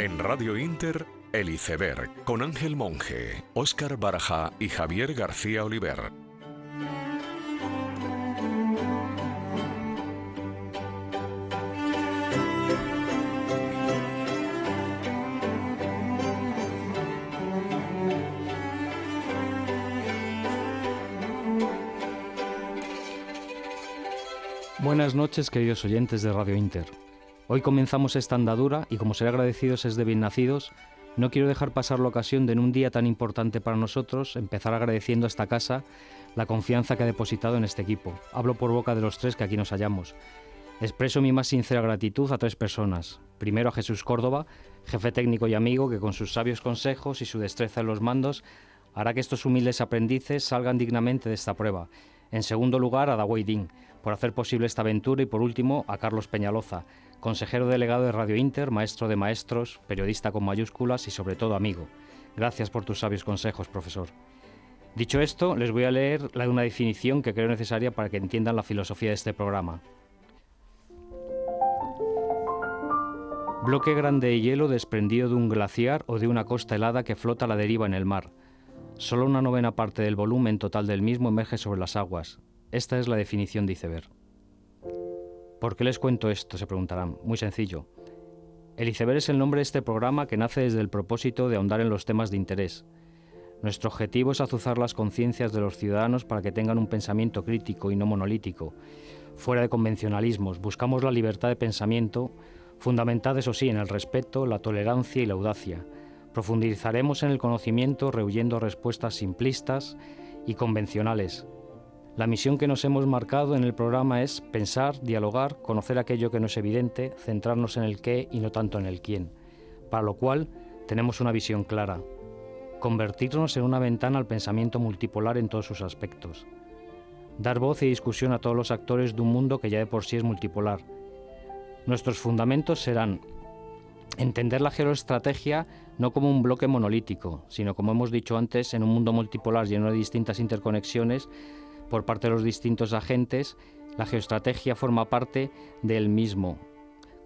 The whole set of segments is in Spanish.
En Radio Inter, El Iceberg, con Ángel Monge, Óscar Baraja y Javier García Oliver. Buenas noches, queridos oyentes de Radio Inter. Hoy comenzamos esta andadura y como ser agradecidos es de bien nacidos, no quiero dejar pasar la ocasión de en un día tan importante para nosotros empezar agradeciendo a esta casa la confianza que ha depositado en este equipo. Hablo por boca de los tres que aquí nos hallamos. Expreso mi más sincera gratitud a tres personas. Primero a Jesús Córdoba, jefe técnico y amigo que con sus sabios consejos y su destreza en los mandos hará que estos humildes aprendices salgan dignamente de esta prueba. En segundo lugar a Dawei Din, por hacer posible esta aventura y por último a Carlos Peñaloza, consejero delegado de Radio Inter, maestro de maestros, periodista con mayúsculas y sobre todo amigo. Gracias por tus sabios consejos, profesor. Dicho esto, les voy a leer una definición que creo necesaria para que entiendan la filosofía de este programa. Bloque grande de hielo desprendido de un glaciar o de una costa helada que flota a la deriva en el mar. Solo una novena parte del volumen total del mismo emerge sobre las aguas. Esta es la definición de iceberg. ¿Por qué les cuento esto? Se preguntarán. Muy sencillo. El iceberg es el nombre de este programa que nace desde el propósito de ahondar en los temas de interés. Nuestro objetivo es azuzar las conciencias de los ciudadanos para que tengan un pensamiento crítico y no monolítico, fuera de convencionalismos. Buscamos la libertad de pensamiento, fundamentada, eso sí, en el respeto, la tolerancia y la audacia. Profundizaremos en el conocimiento, rehuyendo respuestas simplistas y convencionales, la misión que nos hemos marcado en el programa es pensar, dialogar, conocer aquello que no es evidente, centrarnos en el qué y no tanto en el quién, para lo cual tenemos una visión clara, convertirnos en una ventana al pensamiento multipolar en todos sus aspectos, dar voz y discusión a todos los actores de un mundo que ya de por sí es multipolar. Nuestros fundamentos serán entender la geoestrategia no como un bloque monolítico, sino como hemos dicho antes, en un mundo multipolar lleno de distintas interconexiones, por parte de los distintos agentes, la geoestrategia forma parte del mismo.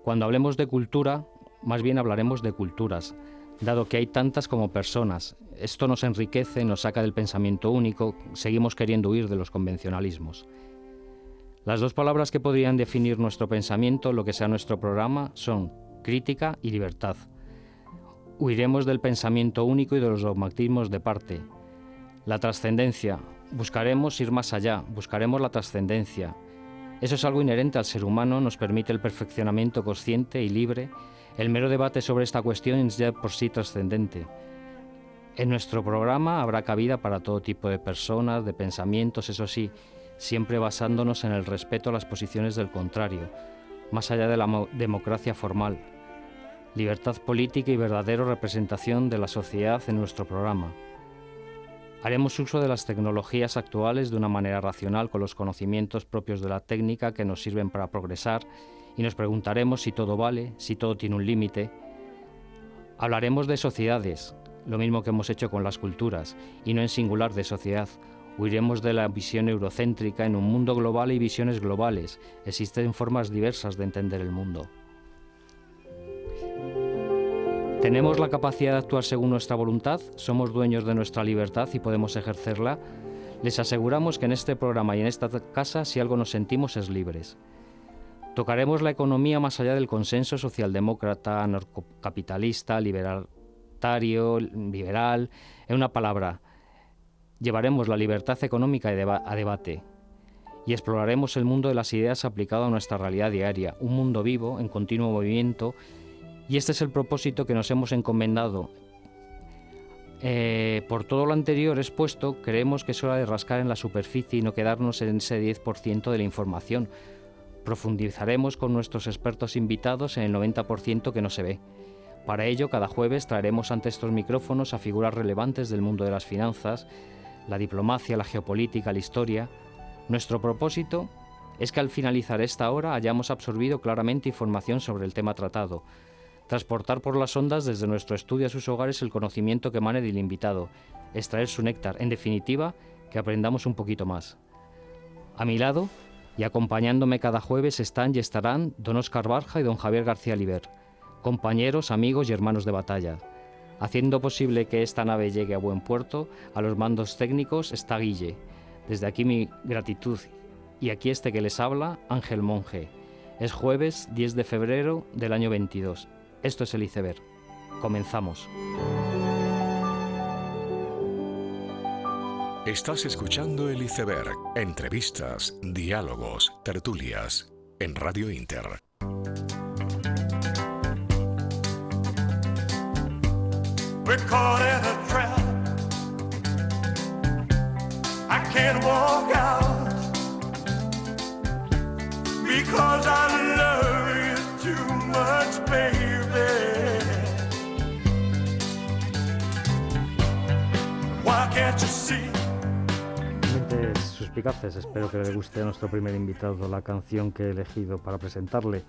Cuando hablemos de cultura, más bien hablaremos de culturas, dado que hay tantas como personas. Esto nos enriquece, nos saca del pensamiento único, seguimos queriendo huir de los convencionalismos. Las dos palabras que podrían definir nuestro pensamiento, lo que sea nuestro programa, son crítica y libertad. Huiremos del pensamiento único y de los dogmatismos de parte. La trascendencia, Buscaremos ir más allá, buscaremos la trascendencia. Eso es algo inherente al ser humano, nos permite el perfeccionamiento consciente y libre. El mero debate sobre esta cuestión es ya por sí trascendente. En nuestro programa habrá cabida para todo tipo de personas, de pensamientos, eso sí, siempre basándonos en el respeto a las posiciones del contrario, más allá de la democracia formal. Libertad política y verdadera representación de la sociedad en nuestro programa. Haremos uso de las tecnologías actuales de una manera racional con los conocimientos propios de la técnica que nos sirven para progresar y nos preguntaremos si todo vale, si todo tiene un límite. Hablaremos de sociedades, lo mismo que hemos hecho con las culturas, y no en singular de sociedad. Huiremos de la visión eurocéntrica en un mundo global y visiones globales. Existen formas diversas de entender el mundo. Tenemos la capacidad de actuar según nuestra voluntad, somos dueños de nuestra libertad y podemos ejercerla. Les aseguramos que en este programa y en esta casa, si algo nos sentimos, es libres. Tocaremos la economía más allá del consenso socialdemócrata, capitalista, libertario, liberal. En una palabra, llevaremos la libertad económica a debate y exploraremos el mundo de las ideas aplicado a nuestra realidad diaria, un mundo vivo, en continuo movimiento y este es el propósito que nos hemos encomendado. Eh, por todo lo anterior expuesto, creemos que es hora de rascar en la superficie y no quedarnos en ese 10% de la información. Profundizaremos con nuestros expertos invitados en el 90% que no se ve. Para ello, cada jueves traeremos ante estos micrófonos a figuras relevantes del mundo de las finanzas, la diplomacia, la geopolítica, la historia. Nuestro propósito es que al finalizar esta hora hayamos absorbido claramente información sobre el tema tratado, transportar por las ondas desde nuestro estudio a sus hogares el conocimiento que emane del invitado, extraer su néctar, en definitiva, que aprendamos un poquito más. A mi lado, y acompañándome cada jueves están y estarán don Oscar Barja y don Javier García Liber. compañeros, amigos y hermanos de batalla. Haciendo posible que esta nave llegue a buen puerto, a los mandos técnicos está Guille. Desde aquí mi gratitud. Y aquí este que les habla, Ángel Monje. Es jueves 10 de febrero del año 22. Esto es el iceberg. Comenzamos. Estás escuchando el iceberg. Entrevistas, diálogos, tertulias en Radio Inter. because I suspicaces, espero que le guste a nuestro primer invitado la canción que he elegido para presentarle.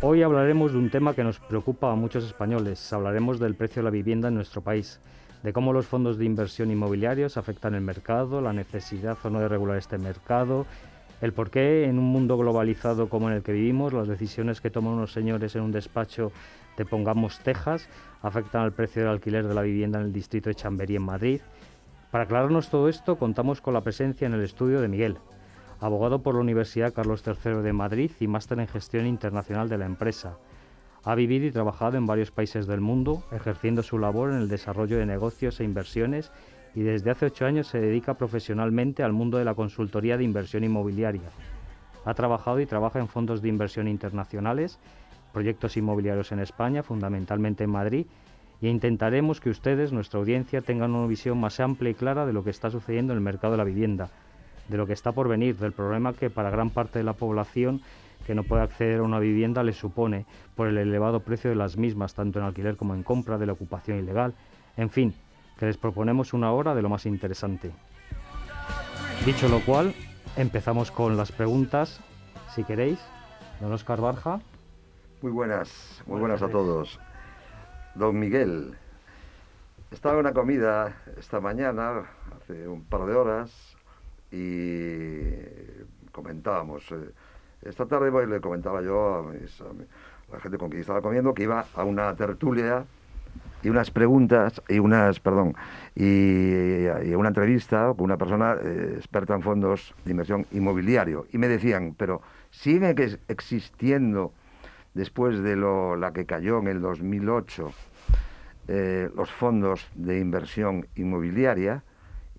Hoy hablaremos de un tema que nos preocupa a muchos españoles. Hablaremos del precio de la vivienda en nuestro país, de cómo los fondos de inversión inmobiliarios afectan el mercado, la necesidad o no de regular este mercado, el por qué en un mundo globalizado como en el que vivimos, las decisiones que toman unos señores en un despacho de Pongamos Texas afectan al precio del alquiler de la vivienda en el distrito de Chamberí en Madrid. Para aclararnos todo esto, contamos con la presencia en el estudio de Miguel, abogado por la Universidad Carlos III de Madrid y máster en gestión internacional de la empresa. Ha vivido y trabajado en varios países del mundo, ejerciendo su labor en el desarrollo de negocios e inversiones y desde hace ocho años se dedica profesionalmente al mundo de la consultoría de inversión inmobiliaria. Ha trabajado y trabaja en fondos de inversión internacionales, proyectos inmobiliarios en España, fundamentalmente en Madrid, y intentaremos que ustedes, nuestra audiencia, tengan una visión más amplia y clara de lo que está sucediendo en el mercado de la vivienda, de lo que está por venir, del problema que para gran parte de la población que no puede acceder a una vivienda le supone por el elevado precio de las mismas, tanto en alquiler como en compra, de la ocupación ilegal, en fin, que les proponemos una hora de lo más interesante. Dicho lo cual, empezamos con las preguntas, si queréis. Don Oscar Barja. Muy buenas, muy buenas, a todos. Don Miguel, estaba en una comida esta mañana, hace un par de horas, y comentábamos. Eh, esta tarde pues, le comentaba yo a, a la gente con quien estaba comiendo que iba a una tertulia y unas preguntas y unas, perdón, y, una entrevista con una persona eh, experta en fondos de inversión inmobiliario y me decían, pero sigue existiendo después de lo, la que cayó en el 2008 eh, los fondos de inversión inmobiliaria.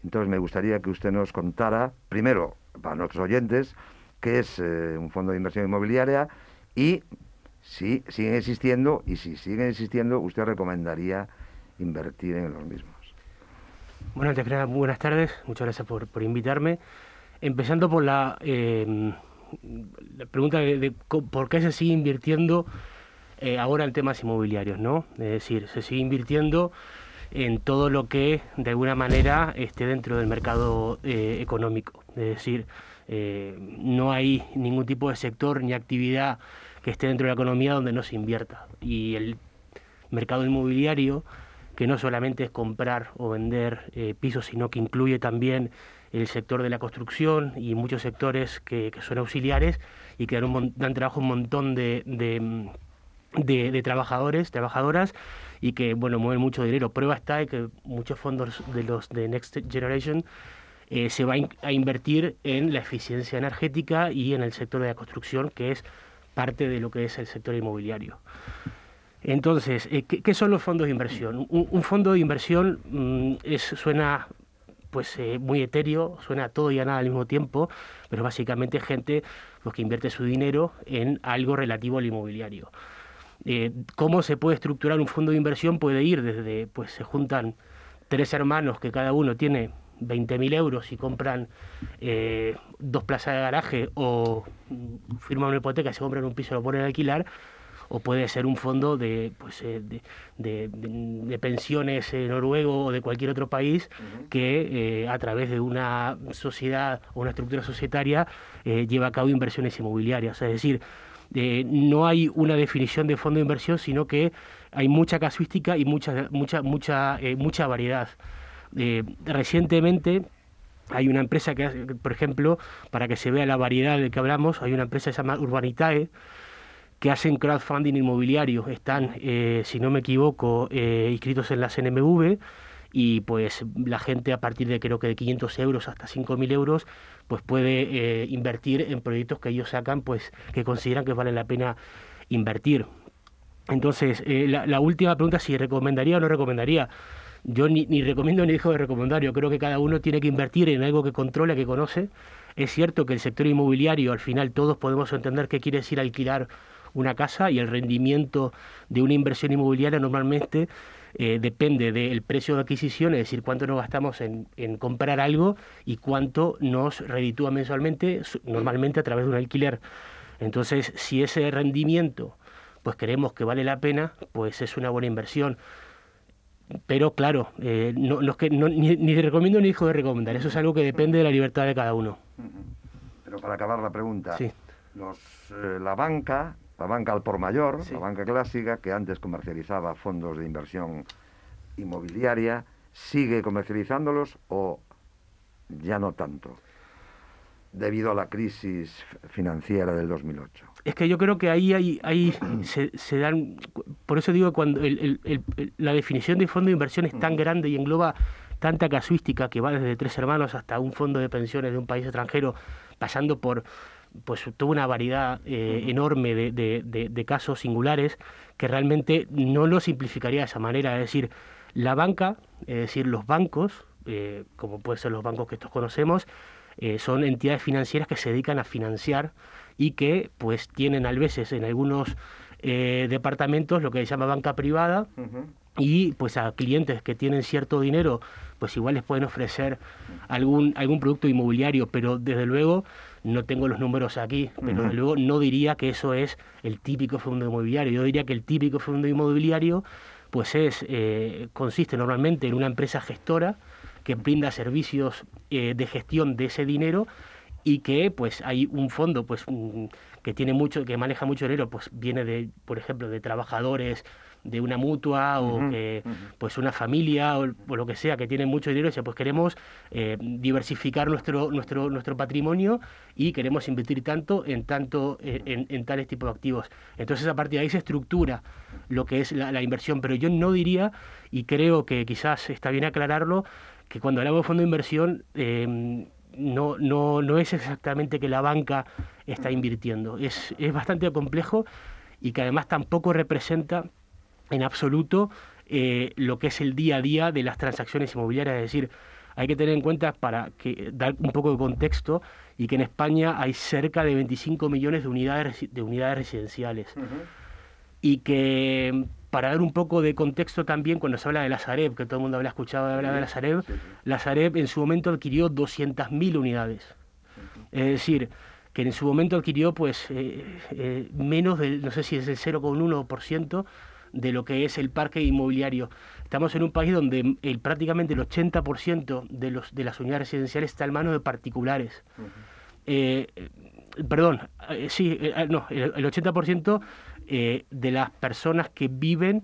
Entonces me gustaría que usted nos contara, primero, para nuestros oyentes, qué es eh, un fondo de inversión inmobiliaria y si siguen existiendo y si siguen existiendo, usted recomendaría invertir en los mismos. Bueno, antes que nada, buenas tardes, muchas gracias por, invitarme. Empezando por la, em, la pregunta de, por qué se sigue invirtiendo eh, ahora en temas inmobiliarios, ¿no? Es decir, se sigue invirtiendo en todo lo que de alguna manera esté dentro del mercado eh, económico. Es decir, eh, no hay ningún tipo de sector ni actividad que esté dentro de la economía donde no se invierta. Y el mercado inmobiliario, que no solamente es comprar o vender eh, pisos, sino que incluye también el sector de la construcción y muchos sectores que, son auxiliares y que dan, trabajo a un montón de, de, trabajadores, trabajadoras y que bueno mueven mucho dinero. Prueba está de que muchos fondos de los de Next Generation eh, se va a invertir en la eficiencia energética y en el sector de la construcción, que es parte de lo que es el sector inmobiliario. Entonces, eh, ¿qué, son los fondos de inversión? Un, fondo de inversión mm, suena pues eh, muy etéreo, suena todo y a nada al mismo tiempo, pero básicamente gente pues, que invierte su dinero en algo relativo al inmobiliario. Eh, ¿Cómo se puede estructurar un fondo de inversión? Puede ir desde, pues se juntan tres hermanos que cada uno tiene 20.000 euros y compran eh, dos plazas de garaje o firman una hipoteca se compran un piso y lo ponen a alquilar, o puede ser un fondo de, pues, eh, de, pensiones noruego o de cualquier otro país que eh, a través de una sociedad o una estructura societaria lleva a cabo inversiones inmobiliarias. Es decir, no hay una definición de fondo de inversión, sino que hay mucha casuística y mucha, mucha, mucha, mucha variedad. Eh, recientemente hay una empresa que, por ejemplo, para que se vea la variedad de que hablamos, hay una empresa que se llama Urbanitae, que hacen crowdfunding inmobiliario. Están, eh, si no me equivoco, eh, inscritos en la CNMV y pues la gente a partir de creo que de 500 euros hasta 5.000 euros pues puede eh, invertir en proyectos que ellos sacan pues que consideran que vale la pena invertir. Entonces, la, última pregunta, si recomendaría o no recomendaría. Yo ni, recomiendo ni dejo de recomendar. Yo creo que cada uno tiene que invertir en algo que controle, que conoce. Es cierto que el sector inmobiliario, al final todos podemos entender qué quiere decir alquilar una casa y el rendimiento de una inversión inmobiliaria normalmente eh, depende del precio de adquisición, es decir, cuánto nos gastamos en, comprar algo y cuánto nos reditúa mensualmente, normalmente a través de un alquiler. Entonces, si ese rendimiento pues creemos que vale la pena, pues es una buena inversión. Pero claro, eh, no, que, ni, ni recomiendo ni hijo de recomendar, eso es algo que depende de la libertad de cada uno. Pero para acabar la pregunta, los, eh, la banca la banca al por mayor, la banca clásica, que antes comercializaba fondos de inversión inmobiliaria, ¿sigue comercializándolos o ya no tanto? debido a la crisis financiera del 2008. Es que yo creo que ahí, hay, ahí se, dan, por eso digo, cuando la definición de fondo de inversión es tan grande y engloba tanta casuística que va desde tres hermanos hasta un fondo de pensiones de un país extranjero, pasando por pues tuvo una variedad eh, enorme de, casos singulares que realmente no lo simplificaría de esa manera. Es decir, la banca, es decir, los bancos, eh, como pueden ser los bancos que todos conocemos, eh, son entidades financieras que se dedican a financiar y que pues tienen a veces en algunos departamentos lo que se llama banca privada y pues a clientes que tienen cierto dinero pues igual les pueden ofrecer algún algún producto inmobiliario. Pero desde luego no tengo los números aquí, pero luego no diría que eso es el típico fondo inmobiliario. Yo diría que el típico fondo inmobiliario pues es eh, consiste normalmente en una empresa gestora que brinda servicios eh, de gestión de ese dinero y que pues hay un fondo pues mm, que tiene mucho que maneja mucho dinero pues viene de por ejemplo de trabajadores de una mutua o que pues una familia o, lo que sea que tiene mucho dinero y dice pues queremos eh, diversificar nuestro nuestro nuestro patrimonio y queremos invertir tanto en tanto eh, en, tales tipos de activos. Entonces a partir de ahí se estructura lo que es la, inversión. Pero yo no diría y creo que quizás está bien aclararlo que cuando hablamos de fondo de inversión em, no, no, no es exactamente que la banca está invirtiendo. Es, es bastante complejo y que además tampoco representa en absoluto eh, lo que es el día a día de las transacciones inmobiliarias. Es decir, hay que tener en cuenta para que dar un poco de contexto y que en España hay cerca de 25 millones de unidades de unidades residenciales y que para dar un poco de contexto también cuando se habla de la Sareb, que todo el mundo había escuchado hablar de la Sareb, la Sareb en su momento adquirió 200.000 unidades. Es decir, que en su momento adquirió pues eh, eh, menos del, no sé si es el 0,1% de lo que es el parque inmobiliario. Estamos en un país donde el, prácticamente el 80% de, los, de las unidades residenciales está en manos de particulares. Eh, perdón, eh, sí, eh, no, el, 80% de las personas que viven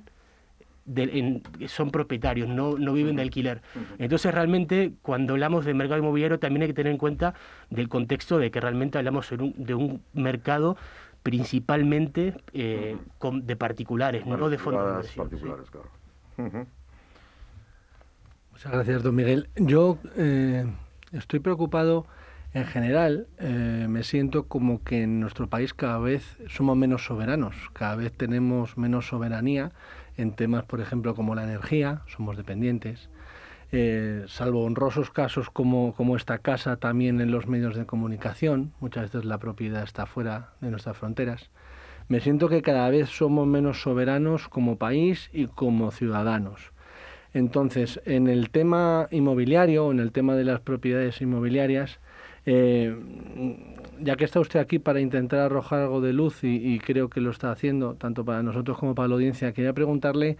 son propietarios, no, no viven de alquiler. Entonces, realmente, cuando hablamos de mercado inmobiliario, también hay que tener en cuenta del contexto de que realmente hablamos de un mercado principalmente eh, de particulares, no de fondos de particulares, claro. Muchas gracias, don Miguel. Yo eh, estoy preocupado en general, eh, me siento como que en nuestro país cada vez somos menos soberanos, cada vez tenemos menos soberanía en temas, por ejemplo, como la energía, somos dependientes, eh, salvo honrosos casos como, como esta casa, también en los medios de comunicación, muchas veces la propiedad está fuera de nuestras fronteras, me siento que cada vez somos menos soberanos como país y como ciudadanos. Entonces, en el tema inmobiliario, en el tema de las propiedades inmobiliarias, eh, ya que está usted aquí para intentar arrojar algo de luz y, y, creo que lo está haciendo, tanto para nosotros como para la audiencia, quería preguntarle,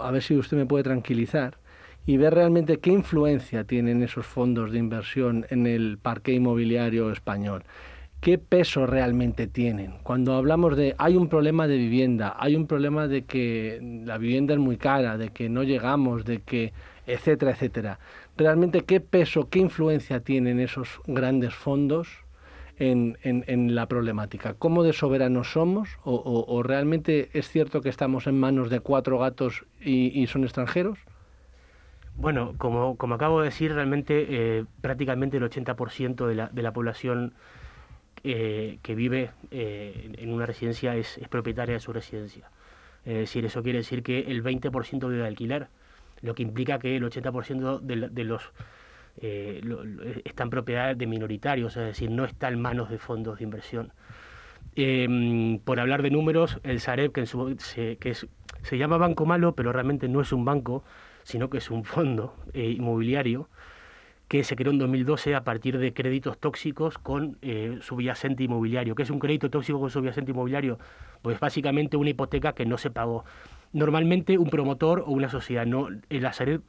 a ver si usted me puede tranquilizar, y ver realmente qué influencia tienen esos fondos de inversión en el parque inmobiliario español. ¿Qué peso realmente tienen? Cuando hablamos de hay un problema de vivienda, hay un problema de que la vivienda es muy cara, de que no llegamos, de que etcétera, etcétera. Realmente qué peso, qué influencia tienen esos grandes fondos en, en, la problemática. ¿Cómo de soberanos somos? O, realmente es cierto que estamos en manos de cuatro gatos y, son extranjeros? Bueno, como, como, acabo de decir, realmente eh, prácticamente el 80% de la, de la población eh, que vive eh, en una residencia es, propietaria de su residencia. Es decir, eso quiere decir que el 20% vive de alquiler, lo que implica que el 80% de, de los eh, en propiedad de minoritarios, es decir, no está en manos de fondos de inversión. Em, por hablar de números, el Sareb, que, se, que se llama Banco Malo, pero realmente no es un banco, sino que es un fondo eh, inmobiliario que se creó en 2012 a partir de créditos tóxicos con eh, subyacente inmobiliario. ¿Qué es un crédito tóxico con subyacente inmobiliario? Pues básicamente una hipoteca que no se pagó. Normalmente un promotor o una sociedad, no el Sareb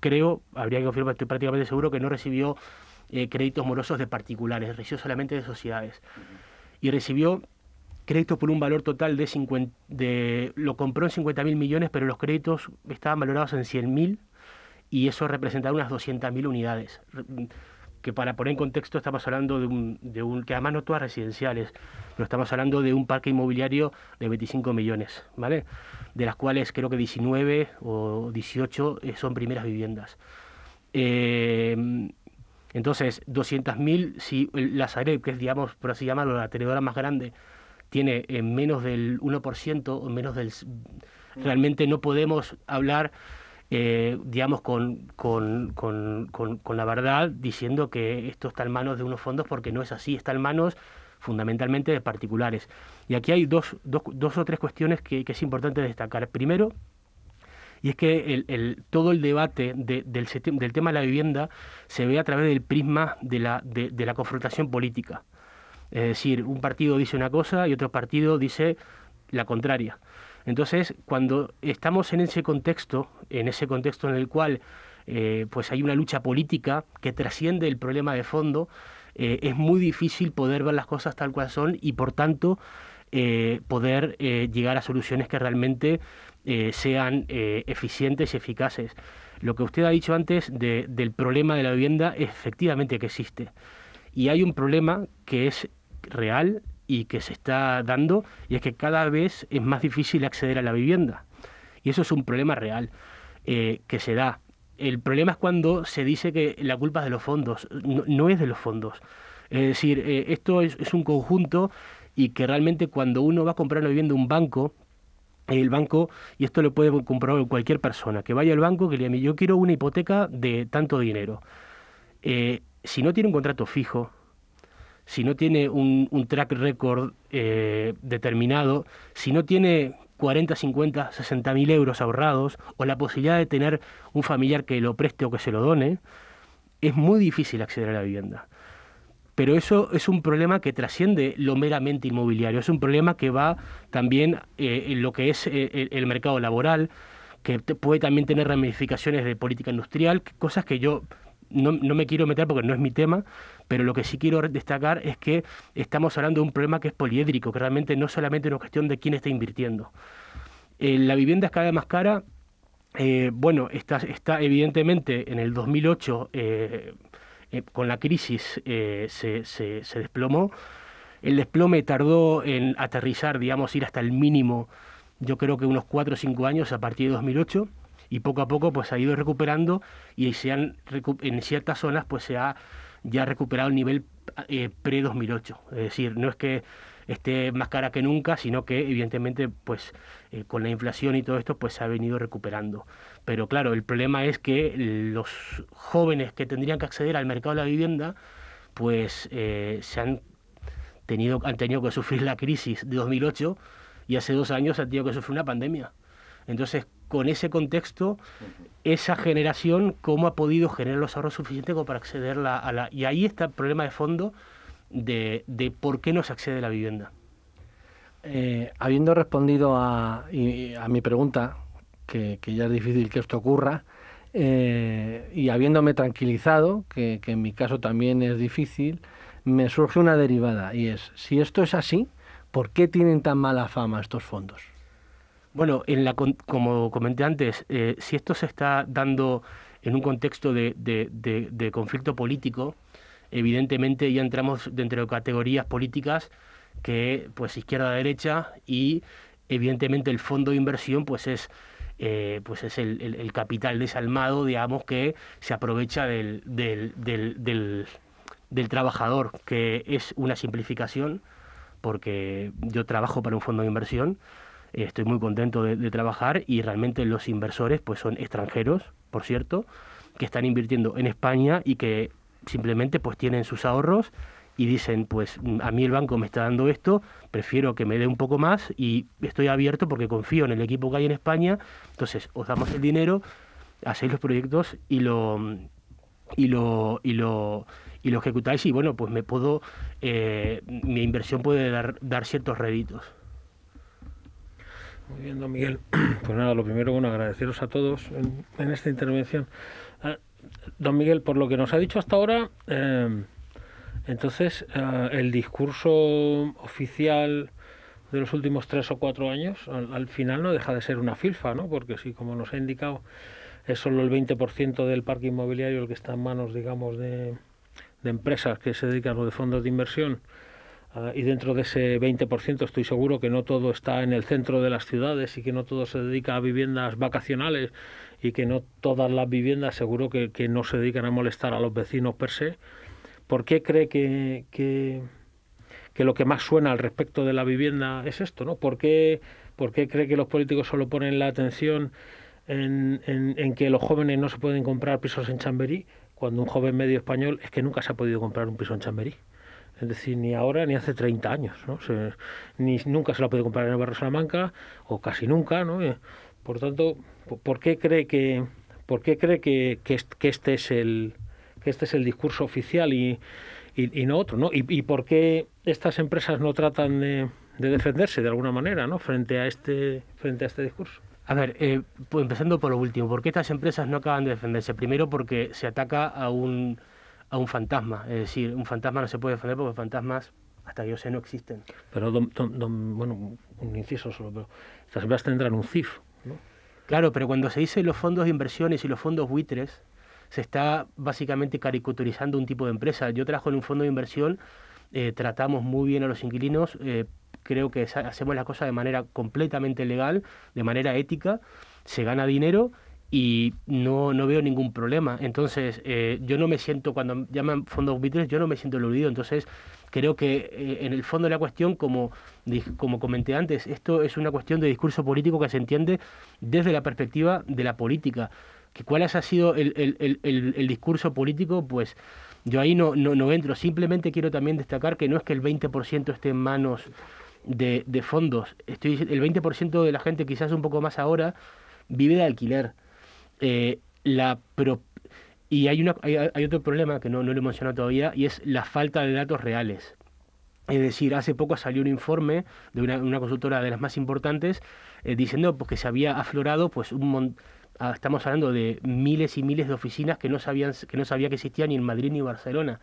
creo, habría que confirmar, estoy prácticamente seguro que no recibió eh, créditos morosos de particulares, recibió solamente de sociedades. Y recibió créditos por un valor total de 50, de, lo compró en 50 mil millones, pero los créditos estaban valorados en 100 mil y eso representaba unas 200 mil unidades. Que para poner en contexto estamos hablando de un, que además no todas residenciales, pero estamos hablando de un parque inmobiliario de 25 millones, ¿vale? de las cuales creo que 19 o 18 eh, son primeras viviendas. Eh, entonces, 200.000, si la Sareb, que es, digamos, por así llamarlo, la tenedora más grande, tiene eh, menos del 1% o menos del... Realmente no podemos hablar, digamos, con, con, con, con, la verdad diciendo que esto está en manos de unos fondos porque no es así, está en manos fundamentalmente de particulares. Y aquí hay dos, dos, dos o tres cuestiones que, es importante destacar. Primero, y es que el, todo el debate del, del, tema de la vivienda se ve a través del prisma de la, de, de, la confrontación política. Es decir, un partido dice una cosa y otro partido dice la contraria. Entonces, cuando estamos en ese contexto, en ese contexto en el cual eh, pues hay una lucha política que trasciende el problema de fondo, eh, es muy difícil poder ver las cosas tal cual son y por tanto eh, poder llegar a soluciones que realmente sean eficientes y eficaces. Lo que usted ha dicho antes del problema de la vivienda, efectivamente que existe. Y hay un problema que es real y que se está dando, y es que cada vez es más difícil acceder a la vivienda. Y eso es un problema real que se da el problema es cuando se dice que la culpa es de los fondos. No, es de los fondos. Es decir, eh, esto es, un conjunto y que realmente cuando uno va a comprar una vivienda un banco, el banco, y esto lo puede comprobar cualquier persona, que vaya al banco que le diga, yo quiero una hipoteca de tanto dinero. Eh, si no tiene un contrato fijo, si no tiene un, track record eh, determinado, si no tiene 40, 50, 60 mil euros ahorrados o la posibilidad de tener un familiar que lo preste o que se lo done, es muy difícil acceder a la vivienda. Pero eso es un problema que trasciende lo meramente inmobiliario, es un problema que va también eh, en lo que es eh, el mercado laboral, que puede también tener ramificaciones de política industrial, cosas que yo no, no, me quiero meter porque no es mi tema, pero lo que sí quiero destacar es que estamos hablando de un problema que es poliédrico, que realmente no solamente es una cuestión de quién está invirtiendo. Eh, la vivienda es cada vez más cara. Eh, bueno, está, está evidentemente en el 2008, eh, con la crisis, se, se, se desplomó. El desplome tardó en aterrizar, digamos, ir hasta el mínimo, yo creo que unos 4 o 5 años a partir de 2008 y poco a poco pues ha ido recuperando y se han en ciertas zonas pues se ha ya recuperado el nivel eh, pre-2008. Es decir, no es que esté más cara que nunca, sino que evidentemente pues eh, con la inflación y todo esto pues se ha venido recuperando. Pero claro, el problema es que los jóvenes que tendrían que acceder al mercado de la vivienda pues eh, se han tenido, han tenido que sufrir la crisis de 2008 y hace dos años han tenido que sufrir una pandemia. Entonces, con ese contexto, esa generación, cómo ha podido generar los ahorros suficientes como para acceder a la... Y ahí está el problema de fondo de, por qué no se accede a la vivienda. Eh, habiendo respondido a, a mi pregunta, que, ya es difícil que esto ocurra, eh, y habiéndome tranquilizado, que, que en mi caso también es difícil, me surge una derivada, y es, si esto es así, ¿por qué tienen tan mala fama estos fondos? Bueno, en la, como comenté antes, eh, si esto se está dando en un contexto de, conflicto político, evidentemente ya entramos dentro de categorías políticas que pues izquierda-derecha y evidentemente el fondo de inversión pues es eh, pues es el, capital desalmado, digamos, que se aprovecha del, del, del, del, trabajador, que es una simplificación, porque yo trabajo para un fondo de inversión, estoy muy contento de, trabajar y realmente los inversores pues son extranjeros, por cierto, que están invirtiendo en España y que simplemente pues tienen sus ahorros y dicen, pues a mí el banco me está dando esto, prefiero que me dé un poco más y estoy abierto porque confío en el equipo que hay en España, entonces os damos el dinero, hacéis los proyectos y lo y lo y lo y lo ejecutáis y bueno, pues me puedo eh, mi inversión puede dar, dar ciertos réditos. Muy bien, don Miguel. Pues nada, lo primero, bueno, agradeceros a todos en, esta intervención. Ah, don Miguel, por lo que nos ha dicho hasta ahora, eh, entonces, eh, el discurso oficial de los últimos tres o cuatro años, al, final no deja de ser una filfa, ¿no? Porque si, como nos ha indicado, es solo el 20% del parque inmobiliario el que está en manos, digamos, de, empresas que se dedican a lo de fondos de inversión, y dentro de ese 20% estoy seguro que no todo está en el centro de las ciudades y que no todo se dedica a viviendas vacacionales y que no todas las viviendas seguro que, que no se dedican a molestar a los vecinos per se ¿Por qué cree que, que, lo que más suena al respecto de la vivienda es esto? ¿no? ¿Por, qué, ¿Por qué cree que los políticos solo ponen la atención en, en, que los jóvenes no se pueden comprar pisos en Chamberí, cuando un joven medio español es que nunca se ha podido comprar un piso en Chamberí? Es decir, ni ahora ni hace 30 años. ¿no? ni nunca se ha podido comprar en el barrio Salamanca, o casi nunca. ¿no? Eh, por tanto, ¿por qué cree que, por qué cree que, que este es el, que este es el discurso oficial y, y, no otro, ¿no? Y, por qué estas empresas no tratan de, defenderse de alguna manera, ¿no? Frente a este, frente a este discurso. A ver, eh, pues empezando por lo último, ¿por qué estas empresas no acaban de defenderse? Primero porque se ataca a un, a un fantasma, es decir, un fantasma no se puede defender porque fantasmas, hasta que yo sé, no existen. Pero, bueno, un inciso solo, pero estas empresas tendrán un CIF, ¿no? Claro, pero cuando se dice los fondos de inversiones y los fondos buitres, se está básicamente caricaturizando un tipo de empresa. Yo trabajo en un fondo de inversión, eh, tratamos muy bien a los inquilinos, eh, creo que hacemos la cosa de manera completamente legal, de manera ética, se gana dinero y no, no veo ningún problema. Entonces, eh, yo no me siento, cuando llaman fondos buitres, yo no me siento eludido. Entonces, creo que en el fondo de la cuestión, como, como comenté antes, esto es una cuestión de discurso político que se entiende desde la perspectiva de la política que cuál ha sido el, el, el, discurso político, pues yo ahí no, no, no, entro. Simplemente quiero también destacar que no es que el 20% esté en manos de, de fondos. Estoy, el 20% de la gente, quizás un poco más ahora, vive de alquiler. Eh, la y hay, una, hay, hay, otro problema que no, no lo he mencionado todavía, y es la falta de datos reales. Es decir, hace poco salió un informe de una, una consultora de las más importantes eh, diciendo pues, que se había aflorado pues, un Ah, estamos hablando de miles y miles de oficinas que no, sabían, que no sabía que existían ni en Madrid ni en Barcelona.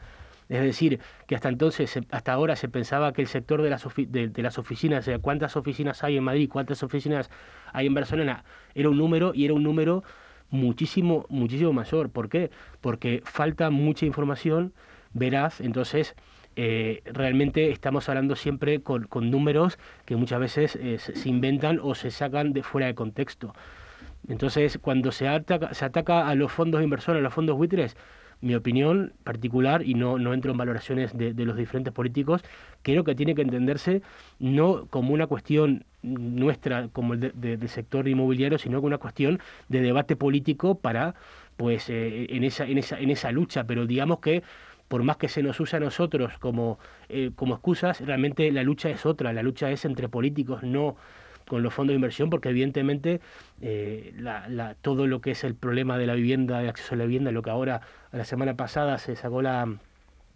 Es decir, que hasta entonces, hasta ahora se pensaba que el sector de las, de, las oficinas, cuántas oficinas hay en Madrid, cuántas oficinas hay en Barcelona, era un número y era un número muchísimo, muchísimo mayor. ¿Por qué? Porque falta mucha información veraz, entonces eh, realmente estamos hablando siempre con, números que muchas veces eh, se inventan o se sacan de fuera de contexto. Entonces, cuando se ataca, se ataca a los fondos de a los fondos buitres, mi opinión particular, y no, no entro en valoraciones de, los diferentes políticos, creo que tiene que entenderse no como una cuestión nuestra, como el del sector inmobiliario, sino como una cuestión de debate político para, pues, eh, en, esa, en, esa, en esa lucha. Pero digamos que por más que se nos use a nosotros como, eh, como excusas, realmente la lucha es otra, la lucha es entre políticos, no con los fondos de inversión, porque evidentemente eh, la, todo lo que es el problema de la vivienda, de acceso a la vivienda, lo que ahora, la semana pasada se sacó la,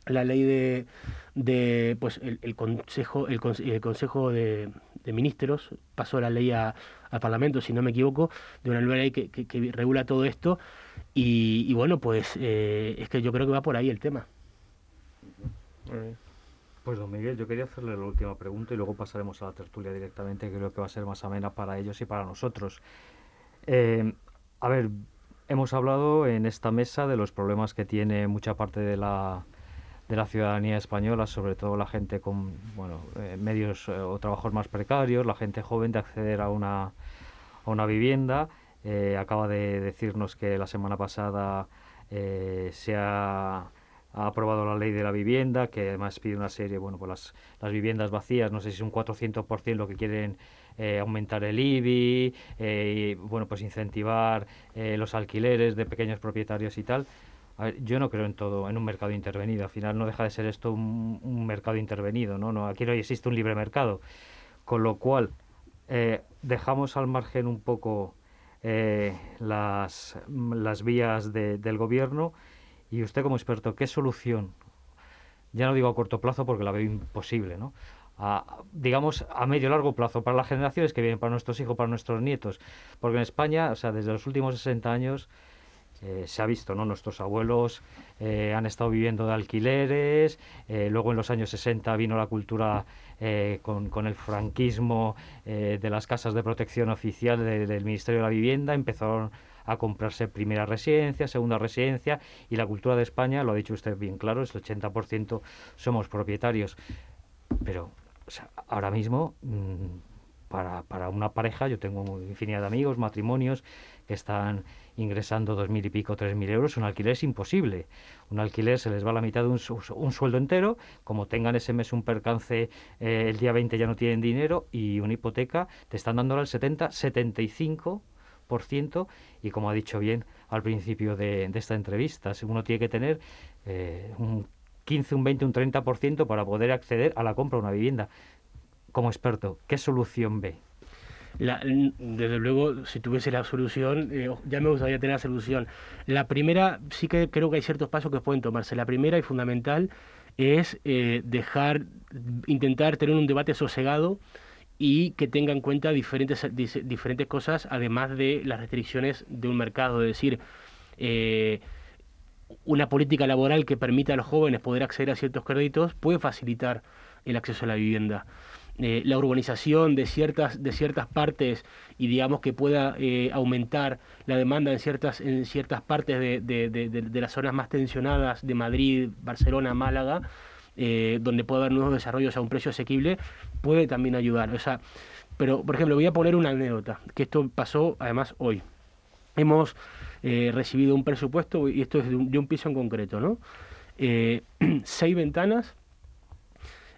la ley de, de pues el, consejo el, consejo de, ministros pasó la ley al parlamento si no me equivoco de una nueva ley que, que, regula todo esto. Y, bueno pues eh, es que yo creo que va por ahí el tema pues don Miguel, yo quería hacerle la última pregunta y luego pasaremos a la tertulia directamente, que creo que va a ser más amena para ellos y para nosotros. Eh, a ver, hemos hablado en esta mesa de los problemas que tiene mucha parte de la, de la ciudadanía española, sobre todo la gente con bueno, eh, medios eh, o trabajos más precarios, la gente joven de acceder a una, a una vivienda. Acaba de decirnos que la semana pasada se ha, aprobado la ley de la vivienda, que además pide una serie, bueno, pues las, las viviendas vacías, no sé si es un 400% lo que quieren aumentar el IBI, y, bueno, pues incentivar los alquileres de pequeños propietarios y tal yo no creo en todo, en un mercado intervenido. Al final no deja de ser esto un, mercado intervenido, ¿no? no Aquí no existe un libre mercado. Con lo cual, eh, dejamos al margen un poco eh, las, las vías del gobierno y usted como experto, ¿qué solución? Ya no digo a corto plazo porque la veo imposible, ¿no? Digamos a medio largo plazo para las generaciones que vienen, para nuestros hijos, para nuestros nietos. Porque en España, o sea, desde los últimos 60 años eh, se ha visto, ¿no? Nuestros abuelos eh, han estado viviendo de alquileres, eh, luego en los años 60 vino la cultura con, con, el franquismo de las casas de protección oficial del Ministerio de la Vivienda, empezaron a comprarse primera residencia, segunda residencia, y la cultura de España, lo ha dicho usted bien claro, es el 80% somos propietarios. Pero ahora mismo, mm, para, para una pareja, yo tengo infinidad de amigos, matrimonios, que están ingresando dos mil y pico, tres mil euros, un alquiler es imposible. Un alquiler se les va a la mitad de un, un sueldo entero, como tengan ese mes un percance, eh, el día 20 ya no tienen dinero y una hipoteca te están dando al 70, 75 y como ha dicho bien al principio de, esta entrevista, uno tiene que tener eh, un 15, un 20, un 30% para poder acceder a la compra de una vivienda. Como experto, ¿qué solución ve? desde luego, si tuviese la solución, eh, ya me gustaría tener la solución. La primera, sí que creo que hay ciertos pasos que pueden tomarse. La primera y fundamental es eh, dejar, intentar tener un debate sosegado y que tenga en cuenta diferentes, diferentes cosas, además de las restricciones de un mercado. Es decir, eh, una política laboral que permita a los jóvenes poder acceder a ciertos créditos puede facilitar el acceso a la vivienda. Eh, la urbanización de ciertas, de ciertas partes y digamos que pueda eh, aumentar la demanda en ciertas, en ciertas partes de, de, las zonas más tensionadas de Madrid, Barcelona, Málaga, donde pueda haber nuevos desarrollos a un precio asequible, puede también ayudar. O sea, pero, por ejemplo, voy a poner una anécdota, que esto pasó además hoy. Hemos recibido un presupuesto, y esto es de un, piso en concreto, ¿no? seis ventanas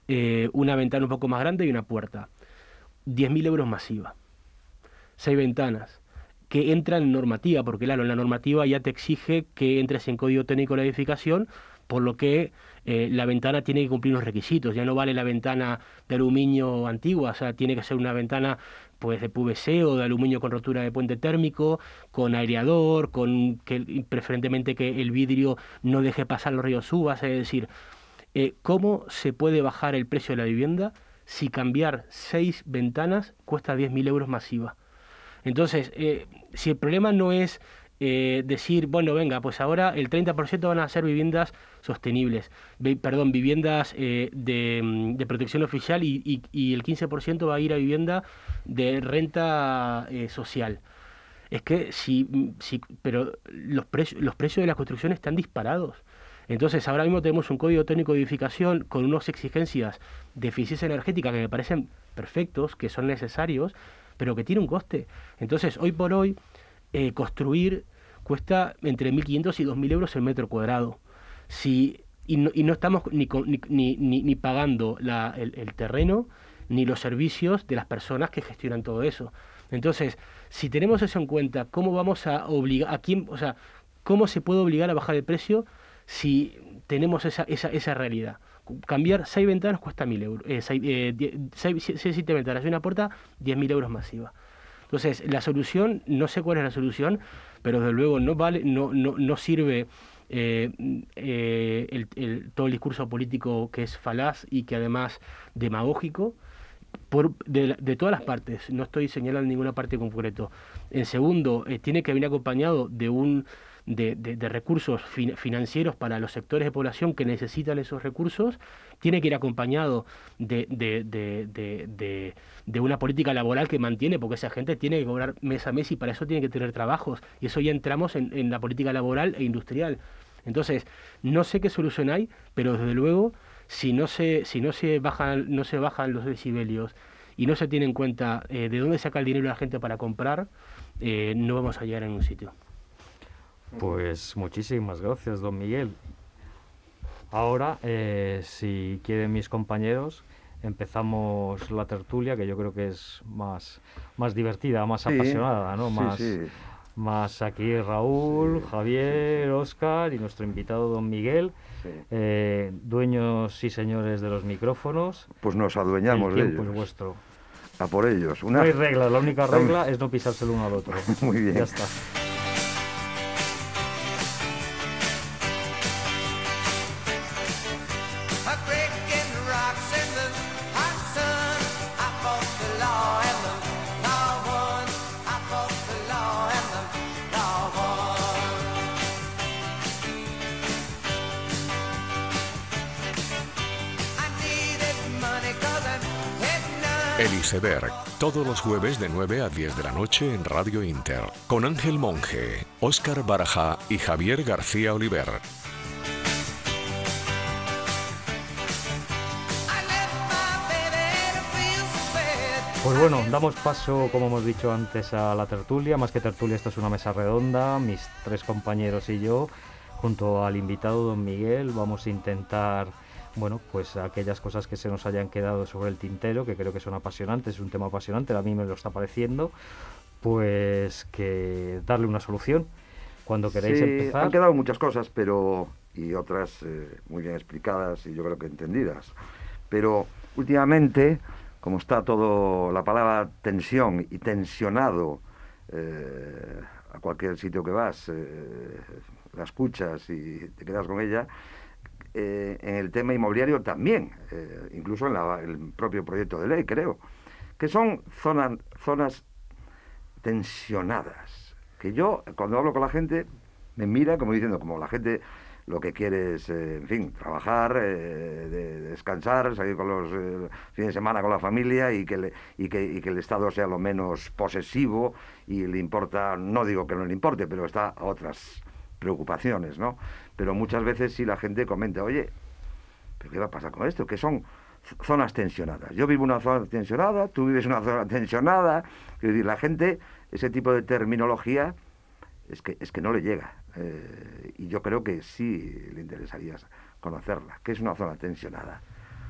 eh, una ventana un poco más grande y una puerta. 10.000 euros masiva. Seis ventanas que entran en normativa, porque claro, en la normativa ya te exige que entres en código técnico de la edificación, por lo que eh, la ventana tiene que cumplir unos requisitos. Ya no vale la ventana de aluminio antigua, o sea, tiene que ser una ventana pues de PVC o de aluminio con rotura de puente térmico, con aireador, con que preferentemente que el vidrio no deje pasar los ríos uvas, es decir, eh, ¿cómo se puede bajar el precio de la vivienda si cambiar seis ventanas cuesta 10.000 euros masiva? Entonces, eh, si el problema no es eh, decir, bueno, venga, pues ahora el 30% van a ser viviendas sostenibles, perdón, viviendas de, protección oficial y, el 15% va a ir a vivienda de renta social. Es que si, si pero los, los precios de la construcción están disparados. Entonces, ahora mismo tenemos un código técnico de edificación con unas exigencias de eficiencia energética que me parecen perfectos, que son necesarios, pero que tiene un coste. Entonces, hoy por hoy, eh, construir cuesta entre 1.500 y 2.000 euros el metro cuadrado. Si, y, no, y no estamos ni, ni, ni, pagando la, el, terreno ni los servicios de las personas que gestionan todo eso. Entonces, si tenemos eso en cuenta, ¿cómo vamos a obligar a quién, o sea, cómo se puede obligar a bajar el precio si tenemos esa, esa, esa realidad. Cambiar seis ventanas cuesta mil euros. Eh, seis, eh, siete ventanas y una puerta, diez mil euros masiva. Entonces, la solución, no sé cuál es la solución, pero desde luego no vale, no, no, no sirve eh, el, el, todo el discurso político que es falaz y que además demagógico. Por, de, de, todas las partes, no estoy señalando ninguna parte concreto. En segundo, tiene que venir acompañado de un de, recursos financieros para los sectores de población que necesitan esos recursos, tiene que ir acompañado de, una política laboral que mantiene, porque esa gente tiene que cobrar mes a mes y para eso tiene que tener trabajos. Y eso ya entramos en, en la política laboral e industrial. Entonces, no sé qué solución hay, pero desde luego, si no se, si no se bajan, no se bajan los decibelios y no se tiene en cuenta eh, de dónde saca el dinero la gente para comprar, eh, no vamos a llegar a ningún sitio. Pues muchísimas gracias, don Miguel. Ahora, eh, si quieren mis compañeros, empezamos la tertulia, que yo creo que es más, más divertida, más apasionada, ¿no? más, más aquí Raúl, Javier, Oscar y nuestro invitado don Miguel, eh, dueños y señores de los micrófonos. Pues nos adueñamos de ellos. es vuestro. A por ellos. No hay regla, la única regla es no pisarse el uno al otro. Muy bien. Ya está. Iceberg, todos los jueves de 9 a 10 de la noche en Radio Inter, con Ángel Monge, Óscar Baraja y Javier García Oliver. Pues bueno, damos paso, como hemos dicho antes, a la tertulia. Más que tertulia, esto es una mesa redonda. Mis tres compañeros y yo, junto al invitado don Miguel, vamos a intentar bueno, pues aquellas cosas que se nos hayan quedado sobre el tintero, que creo que son apasionantes, es un tema apasionante, a mí me lo está pareciendo, pues que darle una solución. Cuando queréis empezar. Han quedado muchas cosas, pero y otras eh, muy bien explicadas y yo creo que entendidas. Pero últimamente, como está todo la palabra tensión y tensionado eh, a cualquier sitio que vas, eh, la escuchas y te quedas con ella, eh, en el tema inmobiliario también, eh, incluso en el propio proyecto de ley, creo, que son zonas, zonas tensionadas. Que yo, cuando hablo con la gente, me mira como diciendo, como la gente lo que quiere es, eh, en fin, trabajar, descansar, salir con los fines de semana con la familia y que, y, que, y que el Estado sea lo menos posesivo y le importa, no digo que no le importe, pero está otras preocupaciones, ¿no? Pero muchas veces si la gente comenta, oye, ¿pero qué va a pasar con esto? Que son zonas tensionadas. Yo vivo una zona tensionada, tú vives una zona tensionada. Quiero la gente, ese tipo de terminología es que, es que no le llega. Eh, y yo creo que sí le interesaría conocerla. ¿Qué es una zona tensionada?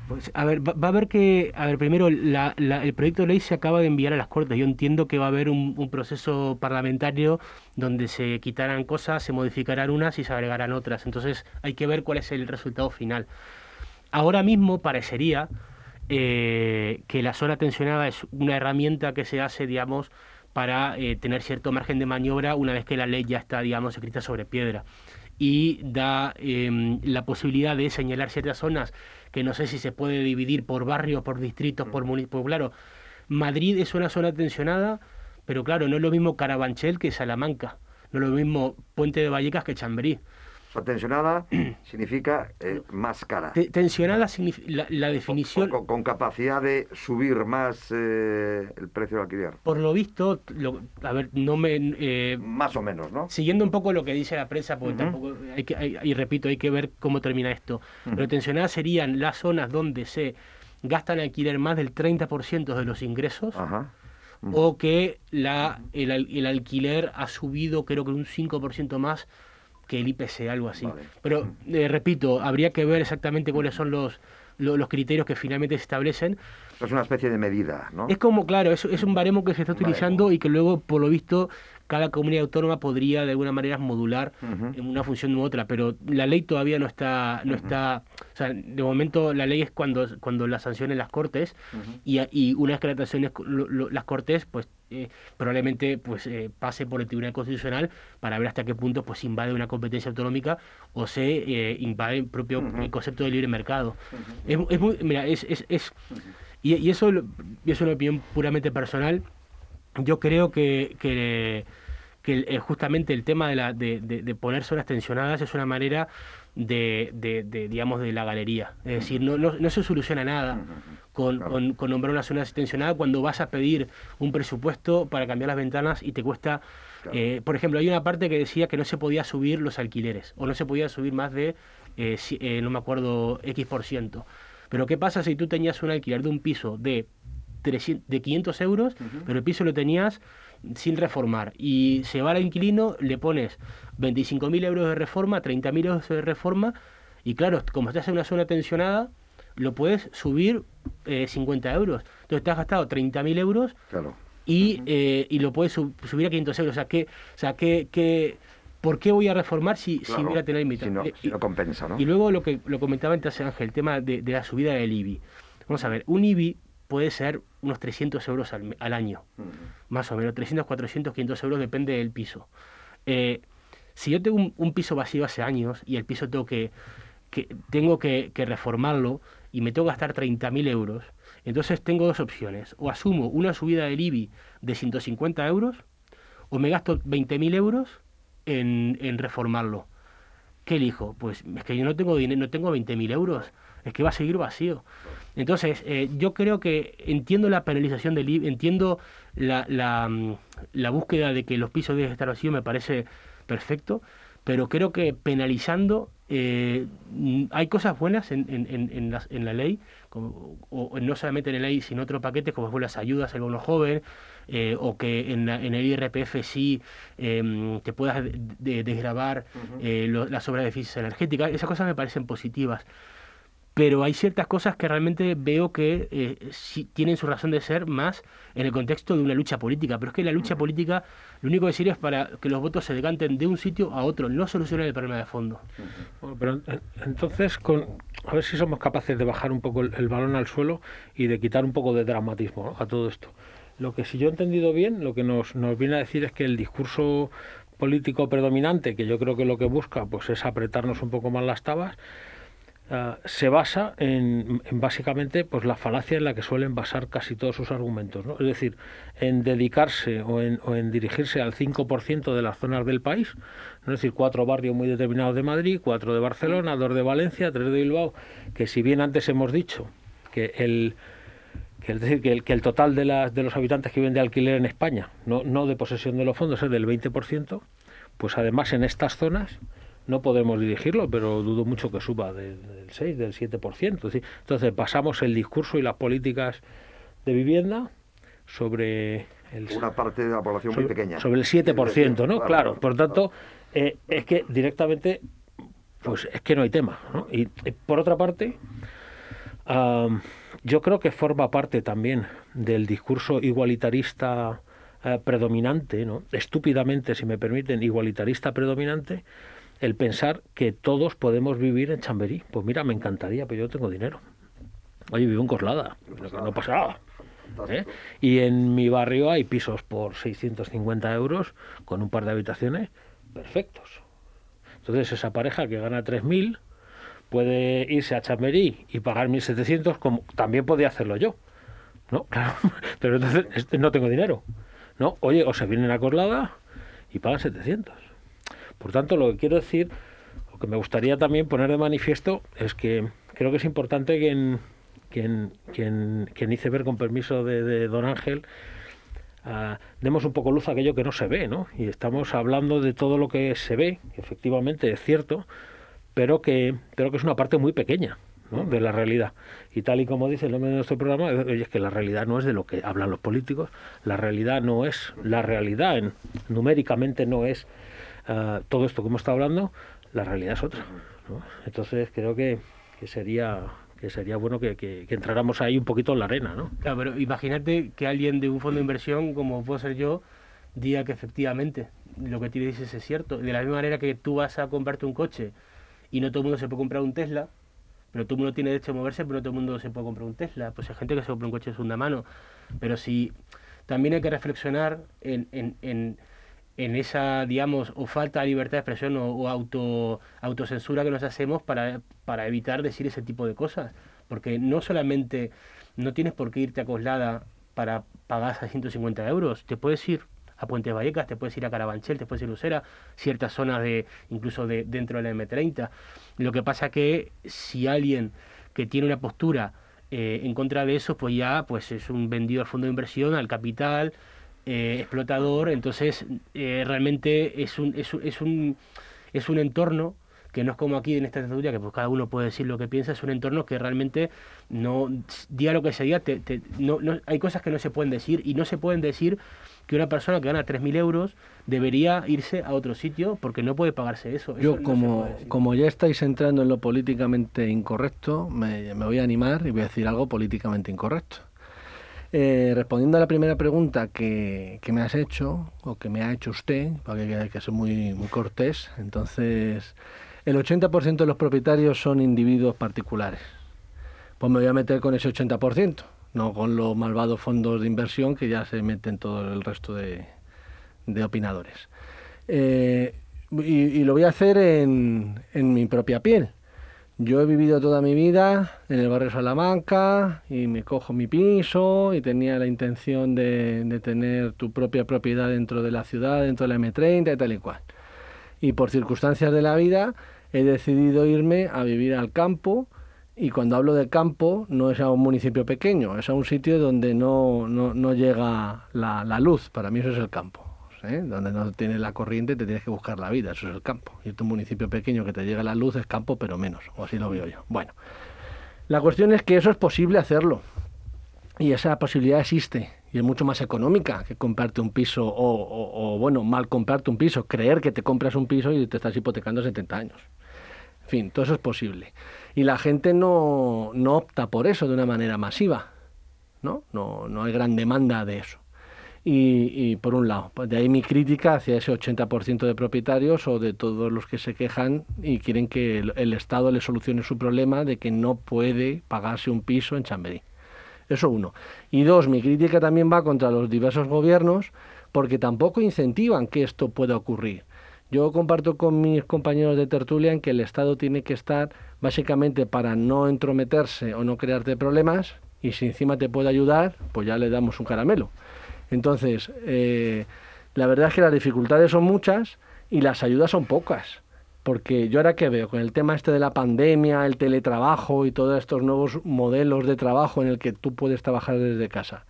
Pues, a ver, va, a haber que, a ver, primero, el proyecto de ley se acaba de enviar a las Cortes. Yo entiendo que va a haber un, proceso parlamentario donde se quitarán cosas, se modificarán unas y se agregarán otras. Entonces hay que ver cuál es el resultado final. Ahora mismo parecería eh, que la zona tensionada es una herramienta que se hace, digamos, para eh, tener cierto margen de maniobra una vez que la ley ya está, digamos, escrita sobre piedra y da em, la posibilidad de señalar ciertas zonas que no sé si se puede dividir por barrios, por distritos, por municipios. Claro, Madrid es una zona tensionada, pero claro, no es lo mismo Carabanchel que Salamanca, no es lo mismo Puente de Vallecas que Chamberí tensionada significa eh, más cara. tensionada significa la, definición. Con, capacidad de subir más eh, el precio del alquiler. Por lo visto, a ver, no me. Eh, más o menos, ¿no? Siguiendo un poco lo que dice la prensa, porque tampoco. Hay que, y repito, hay que ver cómo termina esto. Pero tensionadas serían las zonas donde se gastan alquiler más del 30% de los ingresos. O que la, el, el alquiler ha subido, creo que un 5% más que el IPC, algo así. Pero, eh, repito, habría que ver exactamente cuáles son los, los, criterios que finalmente se establecen. Es una especie de medida, ¿no? Es como, claro, es, es un baremo que se está utilizando y que luego, por lo visto, cada comunidad autónoma podría de alguna manera modular en una función u otra, pero la ley todavía no está, no está, o sea, de momento la ley es cuando, cuando la sancionen las cortes y, y, una vez que la sancionen las cortes, pues eh, probablemente pues eh, pase por el Tribunal Constitucional para ver hasta qué punto pues invade una competencia autonómica o se eh, invade el propio concepto de libre mercado. es, es, muy, mira, es, es, es y, y, eso es una opinión puramente personal yo creo que, que, que eh, justamente el tema de, la, de, de, poner zonas tensionadas es una manera de, de, digamos, de la galería. Es decir, no, no, se soluciona nada con, con, nombrar una zona tensionada cuando vas a pedir un presupuesto para cambiar las ventanas y te cuesta... Eh, por ejemplo, hay una parte que decía que no se podía subir los alquileres o no se podía subir más de, eh, eh, no me acuerdo, X por ciento. Pero ¿qué pasa si tú tenías un alquiler de un piso de, 300, de 500 euros, pero el piso lo tenías sin reformar. Y se va al inquilino, le pones 25.000 euros de reforma, 30.000 euros de reforma, y claro, como estás en una zona tensionada, lo puedes subir 50 eh, euros. Entonces te has gastado 30.000 euros y, eh, y lo puedes subir a 500 euros. O sea, que, o sea que, que, ¿por qué voy a reformar si, si voy a tener invitado? Si, si no, compensa, ¿no? Y luego lo que lo comentaba antes Ángel, el tema de, de la subida del IBI. Vamos a ver, un IBI puede ser unos 300 euros al, año, más o menos, 300, 400, 500 euros, depende del piso. Eh, si yo tengo un, piso vacío hace años y el piso tengo que, que tengo que, reformarlo y me tengo que gastar 30.000 euros, entonces tengo dos opciones. O asumo una subida del IBI de 150 euros o me gasto 20.000 euros en, en reformarlo. ¿Qué elijo? Pues es que yo no tengo dinero, no tengo 20.000 euros es que va a seguir vacío. Entonces, eh, yo creo que entiendo la penalización del IBI, entiendo la, la, mm, la, búsqueda de que los pisos deben estar vacíos, me parece perfecto, pero creo que penalizando eh, mm, hay cosas buenas en, en, en, la, en la, ley, o no solamente en la ley, sino otros paquetes como fue las ayudas al bono joven, eh, o que en, el IRPF sí em, te puedas desgravar las obras de eficiencia energética. Esas cosas me parecen positivas pero hay ciertas cosas que realmente veo que eh, tienen su razón de ser más en el contexto de una lucha política. Pero es que la lucha política lo único que sirve es para que los votos se decanten de un sitio a otro, no solucionan el problema de fondo. pero entonces, con, a ver si somos capaces de bajar un poco el, balón al suelo y de quitar un poco de dramatismo a todo esto. Lo que si yo he entendido bien, lo que nos, nos viene a decir es que el discurso político predominante, que yo creo que lo que busca pues es apretarnos un poco más las tabas, Ah, se basa en, básicamente pues la falacia en la que suelen basar casi todos sus argumentos, ¿no? es decir, en dedicarse o en, o en dirigirse al 5% de las zonas del país, es decir, cuatro barrios muy determinados de Madrid, cuatro de Barcelona, dos de Valencia, tres de Bilbao, que si bien antes hemos dicho que el que, es decir, que el, que el total de, las, de los habitantes que viven de alquiler en España, no, no de posesión de los fondos, es del 20%, pues además en estas zonas no podemos dirigirlo, pero dudo mucho que suba del, 6, del 7%. Entonces pasamos el discurso y las políticas de vivienda sobre el, una parte de la población muy pequeña. Sobre el 7%, ¿no? Claro, por tanto, eh, es que directamente, pues es que no hay tema. ¿no? Y eh, por otra parte, yo creo que forma parte también del discurso igualitarista eh, predominante, ¿no? estúpidamente, si me permiten, igualitarista predominante, el pensar que todos podemos vivir en Chamberí. Pues mira, me encantaría, pero yo tengo dinero. Oye, vivo en Coslada, no pasa nada. ¿eh? Y en mi barrio hay pisos por 650 euros con un par de habitaciones perfectos. Entonces esa pareja que gana 3.000 puede irse a Chamberí y pagar 1.700 como también podía hacerlo yo. ¿No? Claro, pero entonces este, no tengo dinero. ¿No? Oye, o se vienen a Coslada y pagan 700. Por tanto, lo que quiero decir, lo que me gustaría también poner de manifiesto es que creo que es importante que en, que hice ver con permiso de, don Ángel, ah, demos un poco luz a aquello que no se ve, ¿no? Y estamos hablando de todo lo que se ve, que efectivamente es cierto, pero que, pero que es una parte muy pequeña de la realidad. Y tal y como dice el nombre de nuestro programa, es que la realidad no es de lo que hablan los políticos, la realidad no es, la realidad en, numéricamente no es Todo esto que hemos estado hablando, la realidad es otra. Entonces creo que, sería que sería bueno que, entráramos ahí un poquito en la arena, ¿no? Claro, pero imagínate que alguien de un fondo de inversión, como puedo ser yo, diga que efectivamente lo que tú dices es cierto. De la misma manera que tú vas a comprarte un coche y no todo el mundo se puede comprar un Tesla, pero todo el mundo tiene derecho a moverse, pero no todo el mundo se puede comprar un Tesla. Pues hay gente que se compra un coche de segunda mano. Pero si también hay que reflexionar en, en en esa, digamos, o falta de libertad de expresión o, auto, autocensura que nos hacemos para, para evitar decir ese tipo de cosas. Porque no solamente no tienes por qué irte a Coslada para pagar 150 euros, te puedes ir a Puente Vallecas, te puedes ir a Carabanchel, te puedes ir a Lucera, ciertas zonas de incluso de, dentro de la M30. Lo que pasa que si alguien que tiene una postura eh, en contra de eso, pues ya pues es un vendido al fondo de inversión, al capital, eh, explotador, entonces eh, realmente es un, es, es, un, es un entorno que no es como aquí en esta tertulia, que pues cada uno puede decir lo que piensa, es un entorno que realmente no, diga lo que se diga, te, no, no, hay cosas que no se pueden decir y no se pueden decir que una persona que gana 3.000 euros debería irse a otro sitio porque no puede pagarse eso. Yo, como, como ya estáis entrando en lo políticamente incorrecto, me, me, voy a animar y voy a decir algo políticamente incorrecto. Eh, respondiendo a la primera pregunta que, que, me has hecho, o que me ha hecho usted, porque hay que ser muy, muy cortés, entonces el 80% de los propietarios son individuos particulares. Pues me voy a meter con ese 80%, no con los malvados fondos de inversión que ya se meten todo el resto de, opinadores. Eh, y, lo voy a hacer en, mi propia piel. Yo he vivido toda mi vida en el barrio Salamanca y me cojo mi piso y tenía la intención de, de tener tu propia propiedad dentro de la ciudad, dentro de la M30 y tal y cual. Y por circunstancias de la vida he decidido irme a vivir al campo y cuando hablo de campo no es a un municipio pequeño, es a un sitio donde no, no, llega la, la, luz, para mí eso es el campo. ¿Eh? Donde no tienes la corriente te tienes que buscar la vida, eso es el campo. Y un municipio pequeño que te llega la luz es campo, pero menos, o así lo veo yo. Bueno, la cuestión es que eso es posible hacerlo. Y esa posibilidad existe y es mucho más económica que comprarte un piso o, o, bueno, mal comprarte un piso, creer que te compras un piso y te estás hipotecando 70 años. En fin, todo eso es posible. Y la gente no, no opta por eso de una manera masiva, ¿no? No, no hay gran demanda de eso. Y, por un lado, pues de ahí mi crítica hacia ese 80% de propietarios o de todos los que se quejan y quieren que el, el, Estado le solucione su problema de que no puede pagarse un piso en Chamberí. Eso uno. Y dos, mi crítica también va contra los diversos gobiernos porque tampoco incentivan que esto pueda ocurrir. Yo comparto con mis compañeros de tertulia en que el Estado tiene que estar básicamente para no entrometerse o no crearte problemas y si encima te puede ayudar, pues ya le damos un caramelo. Entonces, eh, la verdad es que las dificultades son muchas y las ayudas son pocas. Porque yo ahora que veo con el tema este de la pandemia, el teletrabajo y todos estos nuevos modelos de trabajo en el que tú puedes trabajar desde casa,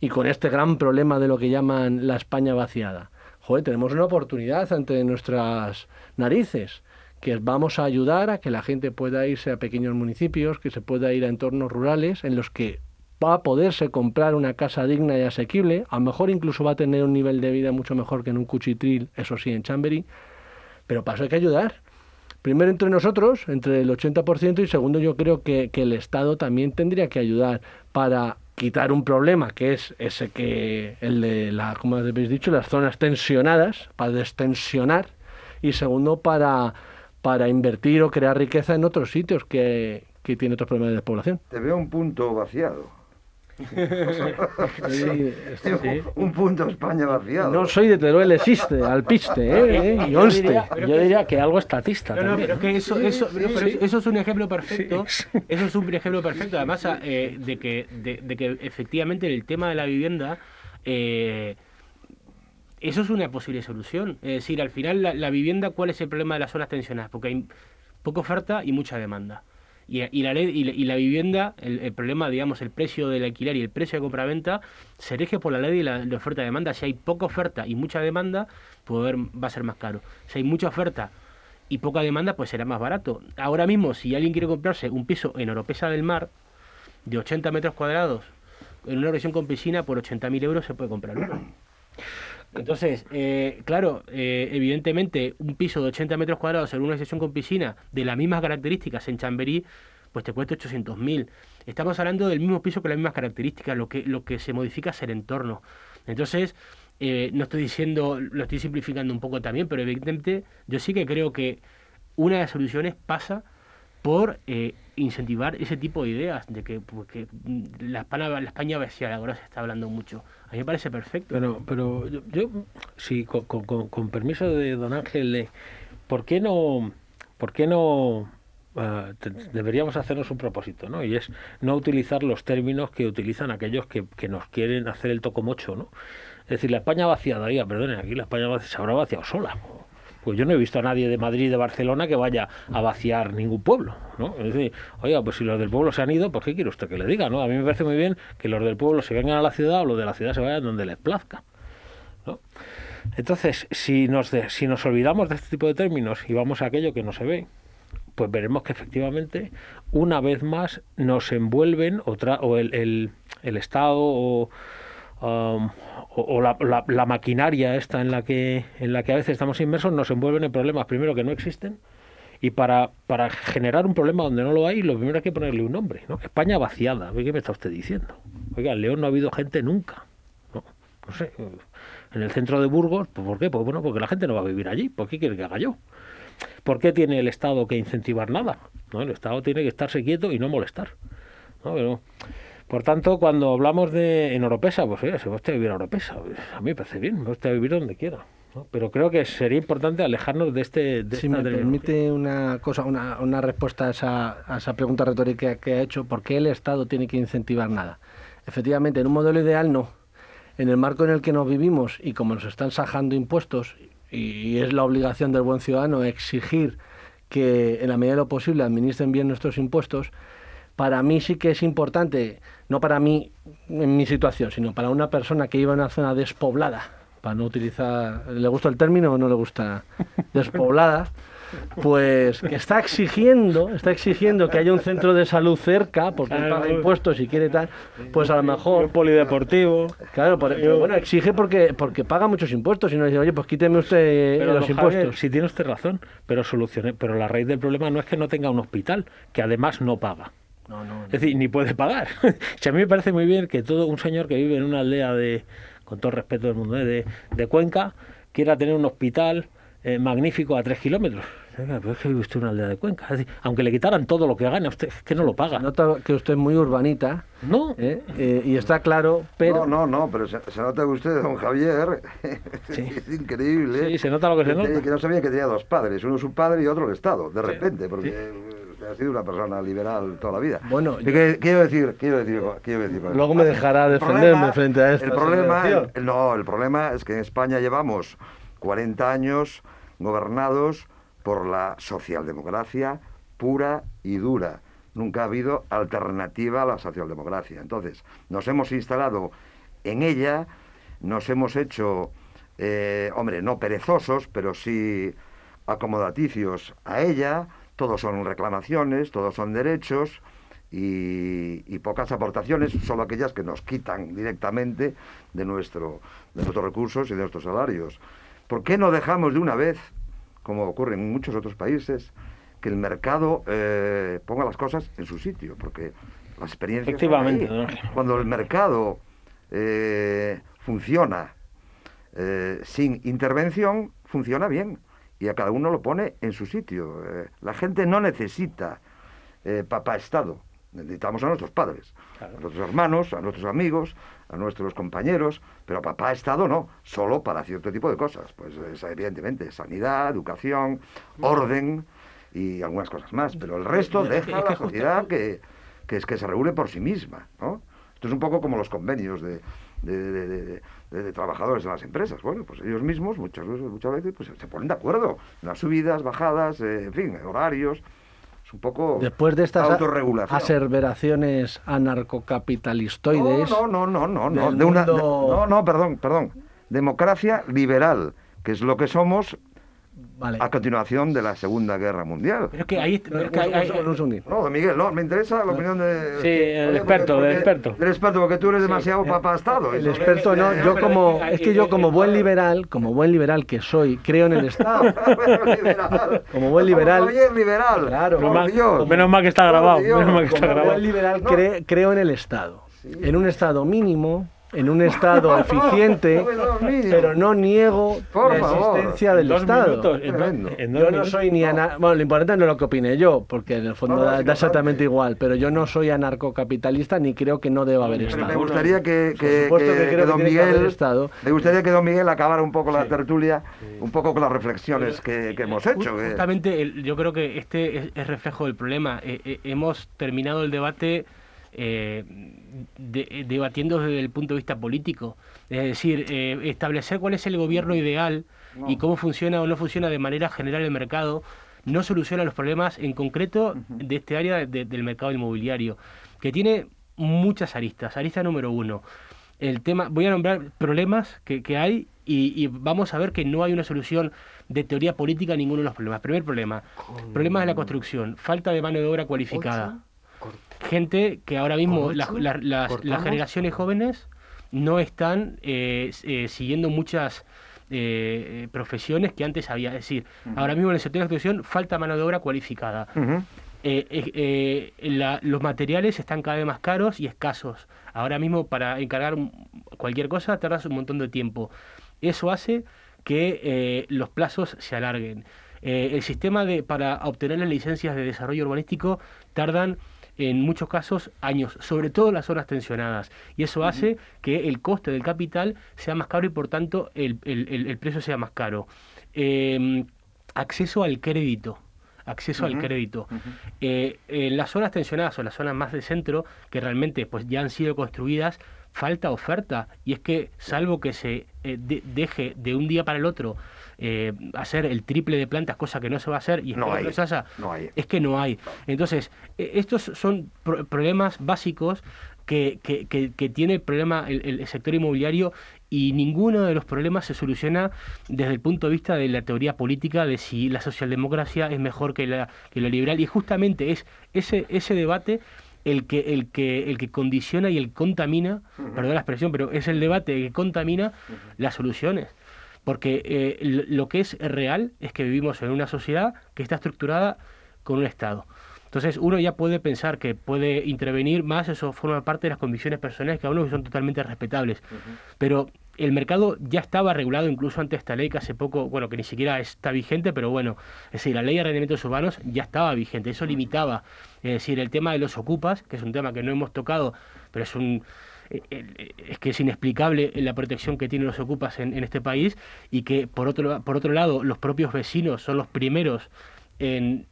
y con este gran problema de lo que llaman la España vaciada, joder, tenemos una oportunidad ante nuestras narices, que vamos a ayudar a que la gente pueda irse a pequeños municipios, que se pueda ir a entornos rurales en los que va a poderse comprar una casa digna y asequible, a lo mejor incluso va a tener un nivel de vida mucho mejor que en un cuchitril, eso sí, en Chambery, pero para eso hay que ayudar. Primero entre nosotros, entre el 80%, y segundo yo creo que, el Estado también tendría que ayudar para quitar un problema que es ese que el de la como habéis dicho las zonas tensionadas para destensionar y segundo para para invertir o crear riqueza en otros sitios que, que tiene otros problemas de población. Te veo un punto vaciado. Un punto España vaciado. No soy de Teruel, existe, alpiste, ¿eh? ¿eh? y onste. Yo diría, que algo estatista. No, no, pero que eso, eso, eso, es un ejemplo perfecto. Eso es un ejemplo perfecto, además, eh, de, que, de, de, que efectivamente el tema de la vivienda. Eh, eso es una posible solución. Es decir, al final, la, la vivienda, ¿cuál es el problema de las zonas tensionadas? Porque hay poca oferta y mucha demanda. Y, y, la ley, y, la, vivienda, el, problema, digamos, el precio del alquiler y el precio de compraventa se rige por la ley de la, de oferta y demanda. Si hay poca oferta y mucha demanda, pues va a ser más caro. Si hay mucha oferta y poca demanda, pues será más barato. Ahora mismo, si alguien quiere comprarse un piso en Oropesa del Mar de 80 metros cuadrados en una versión con piscina, por 80.000 euros se puede comprar uno. Entonces, eh, claro, eh, evidentemente un piso de 80 metros cuadrados en una sección con piscina de las mismas características en Chamberí, pues te cuesta 800.000. Estamos hablando del mismo piso con las mismas características, lo que, lo que se modifica es el entorno. Entonces, eh, no estoy diciendo, lo estoy simplificando un poco también, pero evidentemente yo sí que creo que una de las soluciones pasa por incentivar ese tipo de ideas, de que porque la España, la España ahora se está hablando mucho. A mí me parece perfecto. Pero, pero yo, yo sí, con, con, con, permiso de don Ángel, ¿por qué no, por qué no uh, deberíamos hacernos un propósito, ¿no? Y es no utilizar los términos que utilizan aquellos que, que nos quieren hacer el tocomocho, ¿no? Es decir, la España vaciada, perdonen, aquí la España se habrá vaciado sola. Pues yo no he visto a nadie de Madrid, de Barcelona, que vaya a vaciar ningún pueblo, ¿no? Es decir, oiga, pues si los del pueblo se han ido, pues ¿qué quiere usted que le diga, no? A mí me parece muy bien que los del pueblo se vengan a la ciudad o los de la ciudad se vayan donde les plazca, ¿no? Entonces, si nos, si nos olvidamos de este tipo de términos y vamos a aquello que no se ve, pues veremos que efectivamente una vez más nos envuelven otra, o el, el, el Estado o, um, o, la, maquinaria esta en la que en la que a veces estamos inmersos nos envuelven en problemas primero que no existen y para, para generar un problema donde no lo hay lo primero hay que ponerle un nombre ¿no? España vaciada ¿qué me está usted diciendo? oiga en León no ha habido gente nunca no, no sé en el centro de Burgos pues ¿por qué? pues bueno porque la gente no va a vivir allí ¿por qué quiere que haga yo? ¿por qué tiene el Estado que incentivar nada? ¿no? el Estado tiene que estarse quieto y no molestar ¿no? Pero, por tanto, cuando hablamos de en Oropesa, pues oye, se va usted a vivir a Oropesa, a mí me parece bien, va usted a vivir donde quiera. Pero creo que sería importante alejarnos de este... De si me permite una cosa, una, una respuesta a esa, a esa pregunta retórica que ha hecho, ¿por qué el Estado tiene que incentivar nada? Efectivamente, en un modelo ideal no. En el marco en el que nos vivimos y como nos están sajando impuestos, y es la obligación del buen ciudadano exigir que en la medida de lo posible administren bien nuestros impuestos, para mí sí que es importante, no para mí en mi situación, sino para una persona que iba a una zona despoblada, para no utilizar, ¿le gusta el término o no le gusta? Despoblada, pues que está exigiendo, está exigiendo que haya un centro de salud cerca, porque paga impuestos y quiere tal, pues a lo mejor... Un polideportivo. Claro, bueno, exige porque, porque paga muchos impuestos y no dice, oye, pues quíteme usted los impuestos. si tiene usted razón, pero solucione, pero la raíz del problema no es que no tenga un hospital, que además no paga. Es decir, ni puede pagar. a mí me parece muy bien que todo un señor que vive en una aldea de, con todo respeto del mundo, ¿eh? de, Cuenca, quiera tener un hospital eh, magnífico a tres kilómetros. Pero es que vive usted en una aldea de Cuenca. aunque le quitaran todo lo que gana, usted es que no lo paga. Nota que usted es muy urbanita. No. ¿eh? y está claro, pero... No, no, no, pero se, nota que usted, don Javier, es increíble. Sí, se nota lo que, se nota. Que no sabía que tenía dos padres, uno su padre y otro el Estado, de repente, porque ha sido una persona liberal toda la vida. Bueno, quiero decir, quiero decir, quiero decir. Luego me dejará defenderme frente a esto. El problema, no, el problema es que en España llevamos 40 años gobernados por la socialdemocracia pura y dura. Nunca ha habido alternativa a la socialdemocracia. Entonces, nos hemos instalado en ella, nos hemos hecho, eh, hombre, no perezosos, pero sí acomodaticios a ella, todos son reclamaciones, todos son derechos y, pocas aportaciones, solo aquellas que nos quitan directamente de, nuestro, de nuestros recursos y de nuestros salarios. ¿Por qué no dejamos de una vez, como ocurre en muchos otros países, que el mercado eh, ponga las cosas en su sitio? Porque la experiencia... Efectivamente. Cuando el mercado eh, funciona eh, sin intervención, funciona bien y a cada uno lo pone en su sitio. Eh, la gente no necesita eh, papá Estado, necesitamos a nuestros padres, a nuestros hermanos, a nuestros amigos, a nuestros compañeros, pero papá Estado no, solo para cierto tipo de cosas. Pues evidentemente sanidad, educación, orden y algunas cosas más, pero el resto deja a la sociedad que, que, es, que se regule por sí misma. ¿no? Esto es un poco como los convenios de, de, trabajadores en las empresas. Bueno, pues ellos mismos muchas veces, muchas veces pues, se ponen de acuerdo en las subidas, bajadas, eh, en fin, horarios. Es un poco Después de estas autorregulación. aserveraciones anarcocapitalistoides. No, no, no, no, no, no, de una, no, no, perdón, perdón. Democracia liberal, que es lo que somos a continuación de la Segunda Guerra Mundial. Pero que ahí... no, Miguel, no, me interesa la opinión de... Sí, el experto, el experto. El experto, porque tú eres demasiado sí. Estado. El experto no, yo como... Es que yo como buen liberal, como buen liberal que soy, creo en el Estado. como buen liberal... liberal. Claro. Menos mal que está grabado. Menos mal que está grabado. Como buen liberal creo en el Estado. En un Estado mínimo en un Estado eficiente, pero no niego la existencia del Estado. yo no soy ni bueno, lo importante no es lo que opine yo, porque en el fondo da, exactamente igual, pero yo no soy anarcocapitalista ni creo que no deba haber Estado. Me gustaría que, que, don Miguel, Estado. me gustaría que don Miguel acabara un poco la tertulia, un poco con las reflexiones que, hemos hecho. Justamente, yo creo que este es, reflejo del problema. Eh, eh, hemos terminado el debate eh, debatiendo desde el punto de vista político. Es decir, eh, establecer cuál es el gobierno ideal y cómo funciona o no funciona de manera general el mercado no soluciona los problemas en concreto de este área del mercado inmobiliario, que tiene muchas aristas. Arista número uno, el tema, voy a nombrar problemas que, que hay y, vamos a ver que no hay una solución de teoría política a ninguno de los problemas. Primer problema, problemas de la construcción, falta de mano de obra cualificada. Gente que ahora mismo las, generaciones jóvenes no están eh, eh, siguiendo muchas eh, profesiones que antes había. Es decir, ahora mismo en el sector de la construcción falta mano de obra cualificada. los materiales están cada vez más caros y escasos. Ahora mismo para encargar cualquier cosa tardas un montón de tiempo. Eso hace que eh, los plazos se alarguen. Eh, el sistema de, para obtener las licencias de desarrollo urbanístico tardan en muchos casos años, sobre todo las zonas tensionadas. Y eso hace que el coste del capital sea más caro y por tanto el, precio sea más caro. Em, acceso al crédito acceso al crédito. Eh, en las zonas tensionadas o las zonas más de centro, que realmente pues ya han sido construidas, falta oferta. Y es que, salvo que se eh, deje de un día para el otro eh, hacer el triple de plantas, cosa que no se va a hacer, y no hay, es que no hay. Entonces, e, estos son problemas básicos que, que, tiene el problema el, sector inmobiliario y ninguno de los problemas se soluciona desde el punto de vista de la teoría política de si la socialdemocracia es mejor que la, que la liberal. Y justamente es ese, ese debate el que, el que, el que condiciona y el contamina, perdón la expresión, pero es el debate que contamina las soluciones. Porque eh, lo que es real es que vivimos en una sociedad que está estructurada con un Estado. Entonces uno ya puede pensar que puede intervenir más, eso forma parte de las convicciones personales que a uno que son totalmente respetables. Pero el mercado ya estaba regulado incluso ante esta ley que hace poco, bueno, que ni siquiera está vigente, pero bueno, es decir, la ley de arrendamientos urbanos ya estaba vigente, eso limitaba, es decir, el tema de los ocupas, que es un tema que no hemos tocado, pero es un es que es inexplicable la protección que tienen los ocupas en, este país y que por otro por otro lado los propios vecinos son los primeros en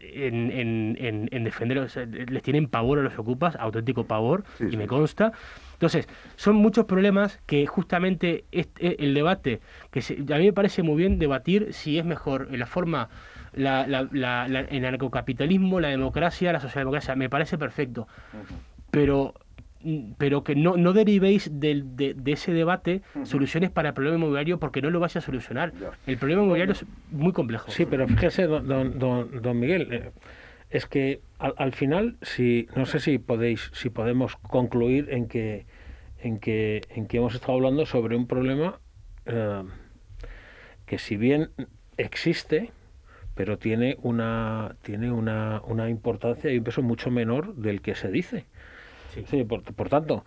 en, en, en defender, les tienen pavor a los ocupas, auténtico pavor, y me consta. Entonces, son muchos problemas que justamente este, el debate, que a mí me parece muy bien debatir si es mejor la forma, la, la, el anarcocapitalismo, la democracia, la socialdemocracia, me parece perfecto. Pero pero que no, no derivéis de, de, ese debate soluciones para el problema inmobiliario porque no lo vais a solucionar. El problema inmobiliario es muy complejo. Sí, pero fíjese, don, don, don Miguel, eh, es que al, final, si no sé si podéis, si podemos concluir en que, en que, en que hemos estado hablando sobre un problema eh, que si bien existe, pero tiene una, tiene una, una importancia y un peso mucho menor del que se dice. Sí, por, tanto,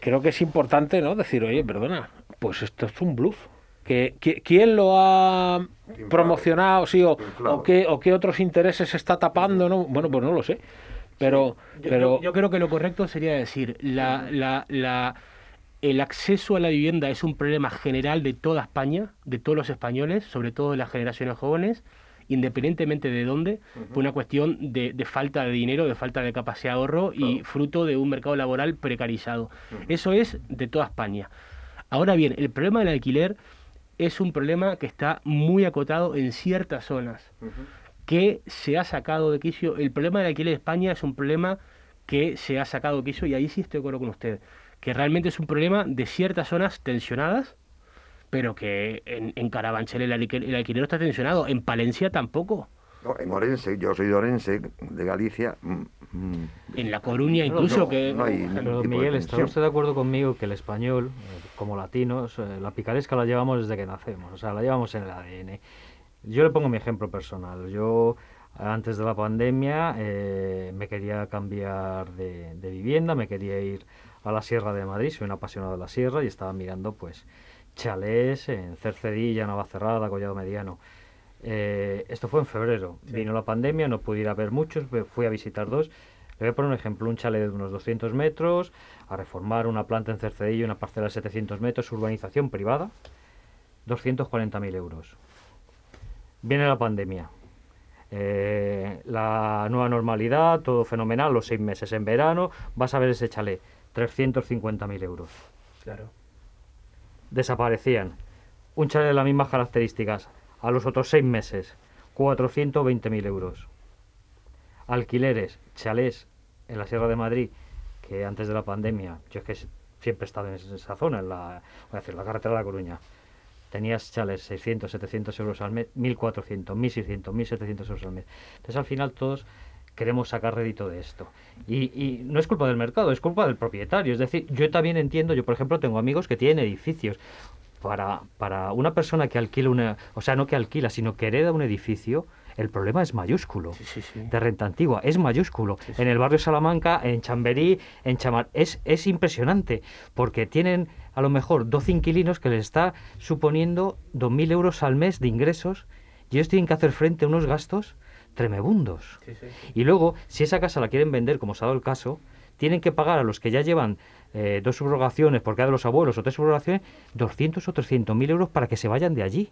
creo que es importante no decir, oye, perdona, pues esto es un bluff. Que, ¿Quién lo ha promocionado? Sí, o, o, qué, o qué otros intereses está tapando? ¿no? Bueno, pues no lo sé. Pero, yo, pero... Yo, creo que lo correcto sería decir, la, la, la, el acceso a la vivienda es un problema general de toda España, de todos los españoles, sobre todo de las generaciones jóvenes independientemente de dónde, por una cuestión de, falta de dinero, de falta de capacidad de ahorro y fruto de un mercado laboral precarizado. Eso es de toda España. Ahora bien, el problema del alquiler es un problema que está muy acotado en ciertas zonas, que se ha sacado de quicio. El problema del alquiler de España es un problema que se ha sacado de quicio y ahí sí estoy de acuerdo con usted, que realmente es un problema de ciertas zonas tensionadas, pero que en, en Carabanchel el, alquiler está tensionado, en Palencia tampoco. No, en Orense, yo soy de Orense, de Galicia. Mm, mm. En La Coruña incluso que... pero Miguel, ¿está usted de acuerdo conmigo que el español, eh, como latinos, eh, la picaresca la llevamos desde que nacemos, o sea, la llevamos en el ADN? Yo le pongo mi ejemplo personal. Yo antes de la pandemia eh, me quería cambiar de, de, vivienda, me quería ir a la Sierra de Madrid, soy un apasionado de la Sierra y estaba mirando pues chalés en Cercedilla, Navacerrada, Collado Mediano. Eh, esto fue en febrero. Vino la pandemia, no pude ir a ver muchos, fui a visitar dos. Le voy a poner un ejemplo, un chalet de unos 200 metros, a reformar una planta en Cercedilla, una parcela de 700 metros, urbanización privada, 240.000 euros. Viene la pandemia. eh, la nueva normalidad, todo fenomenal, los seis meses en verano, vas a ver ese chalet, 350.000 euros. Claro. Desaparecían. Un chalet de las mismas características, a los otros seis meses, 420.000 euros. Alquileres, chalés en la Sierra de Madrid, que antes de la pandemia, yo es que siempre he estado en esa zona, en la, voy a decir, la carretera de La Coruña, tenías chales 600, 700 euros al mes, 1.400, 1.600, 1.700 euros al mes. Entonces al final todos queremos sacar rédito de esto. Y, y, no es culpa del mercado, es culpa del propietario. Es decir, yo también entiendo, yo por ejemplo tengo amigos que tienen edificios. Para, para una persona que alquila una, o sea, no que alquila, sino que hereda un edificio, el problema es mayúsculo. Sí, sí, sí. De renta antigua, es mayúsculo. En el barrio Salamanca, en Chamberí, en Chamar, es, es impresionante, porque tienen a lo mejor 12 inquilinos que les está suponiendo 2.000 euros al mes de ingresos y ellos tienen que hacer frente a unos gastos tremebundos. Sí, sí. Y luego, si esa casa la quieren vender, como se ha dado el caso, tienen que pagar a los que ya llevan eh, dos subrogaciones por cada de los abuelos o tres subrogaciones 200 o 300 mil euros para que se vayan de allí.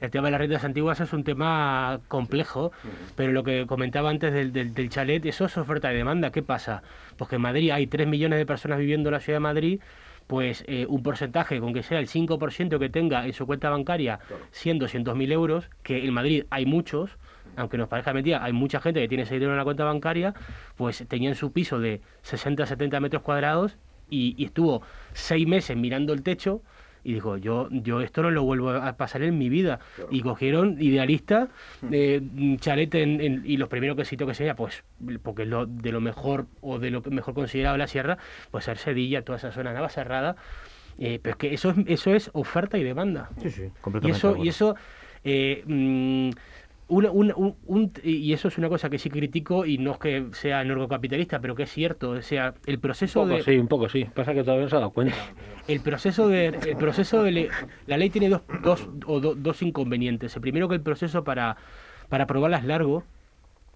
El tema de las rentas antiguas es un tema complejo, pero lo que comentaba antes del, del, del, chalet, eso es oferta y demanda. ¿Qué pasa? Pues que en Madrid hay 3 millones de personas viviendo en la ciudad de Madrid, pues eh, un porcentaje, con que sea el 5% que tenga en su cuenta bancaria, 100, 200 mil euros, que en Madrid hay muchos, aunque nos parezca mentira, hay mucha gente que tiene ese dinero en la cuenta bancaria, pues tenían su piso de 60, 70 metros cuadrados y, y estuvo seis meses mirando el techo y dijo, yo, yo esto no lo vuelvo a pasar en mi vida. Claro. Y cogieron idealistas, eh, chalet en, en, y los primeros que cito que sea, pues, porque es lo, de lo mejor o de lo mejor considerado la sierra, pues ser Sedilla, toda esa zona nava cerrada. Eh, pero es que eso es, eso es oferta y demanda. Sí, sí, completamente. Y eso, y eso eh, mmm, una, un, un, un, y eso es una cosa que sí critico y no es que sea capitalista pero que es cierto. O sea, el proceso un poco, de. Sí, un poco sí. Pasa que todavía no se ha dado cuenta. El proceso de. El proceso de la ley tiene dos, dos, o do, dos inconvenientes. El primero, que el proceso para, para aprobarla es largo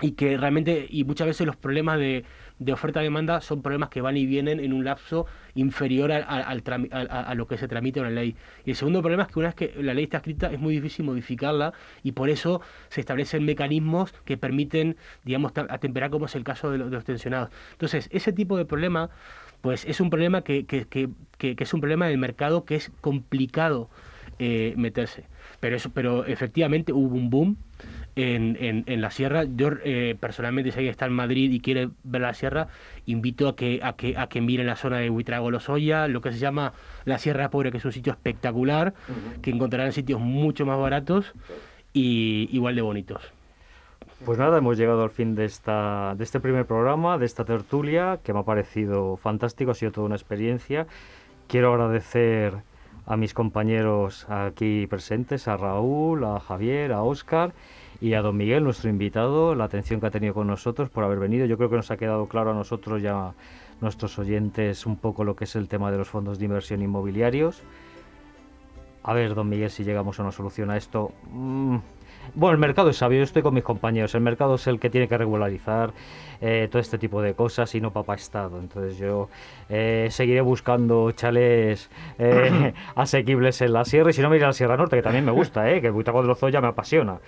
y que realmente, y muchas veces los problemas de, de oferta-demanda son problemas que van y vienen en un lapso inferior a, a, al a, a, lo que se tramite en la ley. Y el segundo problema es que una vez que la ley está escrita es muy difícil modificarla y por eso se establecen mecanismos que permiten, digamos, atemperar como es el caso de, lo, de los tensionados. Entonces, ese tipo de problema, pues es un problema que, que, que, que es un problema del mercado que es complicado eh, meterse. Pero, eso, pero efectivamente hubo un boom en, en, en la sierra. Yo eh, personalmente, si alguien está en Madrid y quiere ver la sierra, invito a que, a que, a que miren la zona de Huitrago Lozoya, lo que se llama la Sierra Pobre, que es un sitio espectacular, uh -huh. que encontrarán sitios mucho más baratos y igual de bonitos. Pues nada, hemos llegado al fin de, esta, de este primer programa, de esta tertulia, que me ha parecido fantástico, ha sido toda una experiencia. Quiero agradecer a mis compañeros aquí presentes, a Raúl, a Javier, a Óscar y a don Miguel, nuestro invitado, la atención que ha tenido con nosotros por haber venido. Yo creo que nos ha quedado claro a nosotros ya nuestros oyentes un poco lo que es el tema de los fondos de inversión inmobiliarios. A ver, don Miguel, si llegamos a una solución a esto. Mmm, bueno, el mercado es sabio, yo estoy con mis compañeros. El mercado es el que tiene que regularizar eh, todo este tipo de cosas y no papá Estado. Entonces yo eh, seguiré buscando chales eh, asequibles en la sierra y si no me iré a la Sierra Norte, que también me gusta, ¿eh? que el Buitaco de Lozoya me apasiona.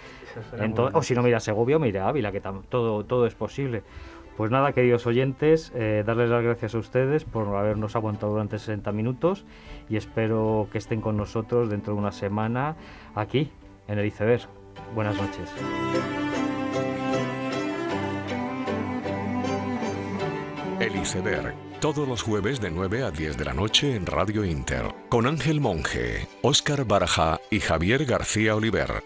Entonces, o si no me iré a Segovia, me iré a Ávila, que todo, todo es posible. Pues nada, queridos oyentes, eh, darles las gracias a ustedes por habernos aguantado durante 60 minutos y espero que estén con nosotros dentro de una semana aquí en el iceberg. Buenas noches. El iceberg, todos los jueves de 9 a 10 de la noche en Radio Inter, con Ángel Monge, Óscar Baraja y Javier García Oliver.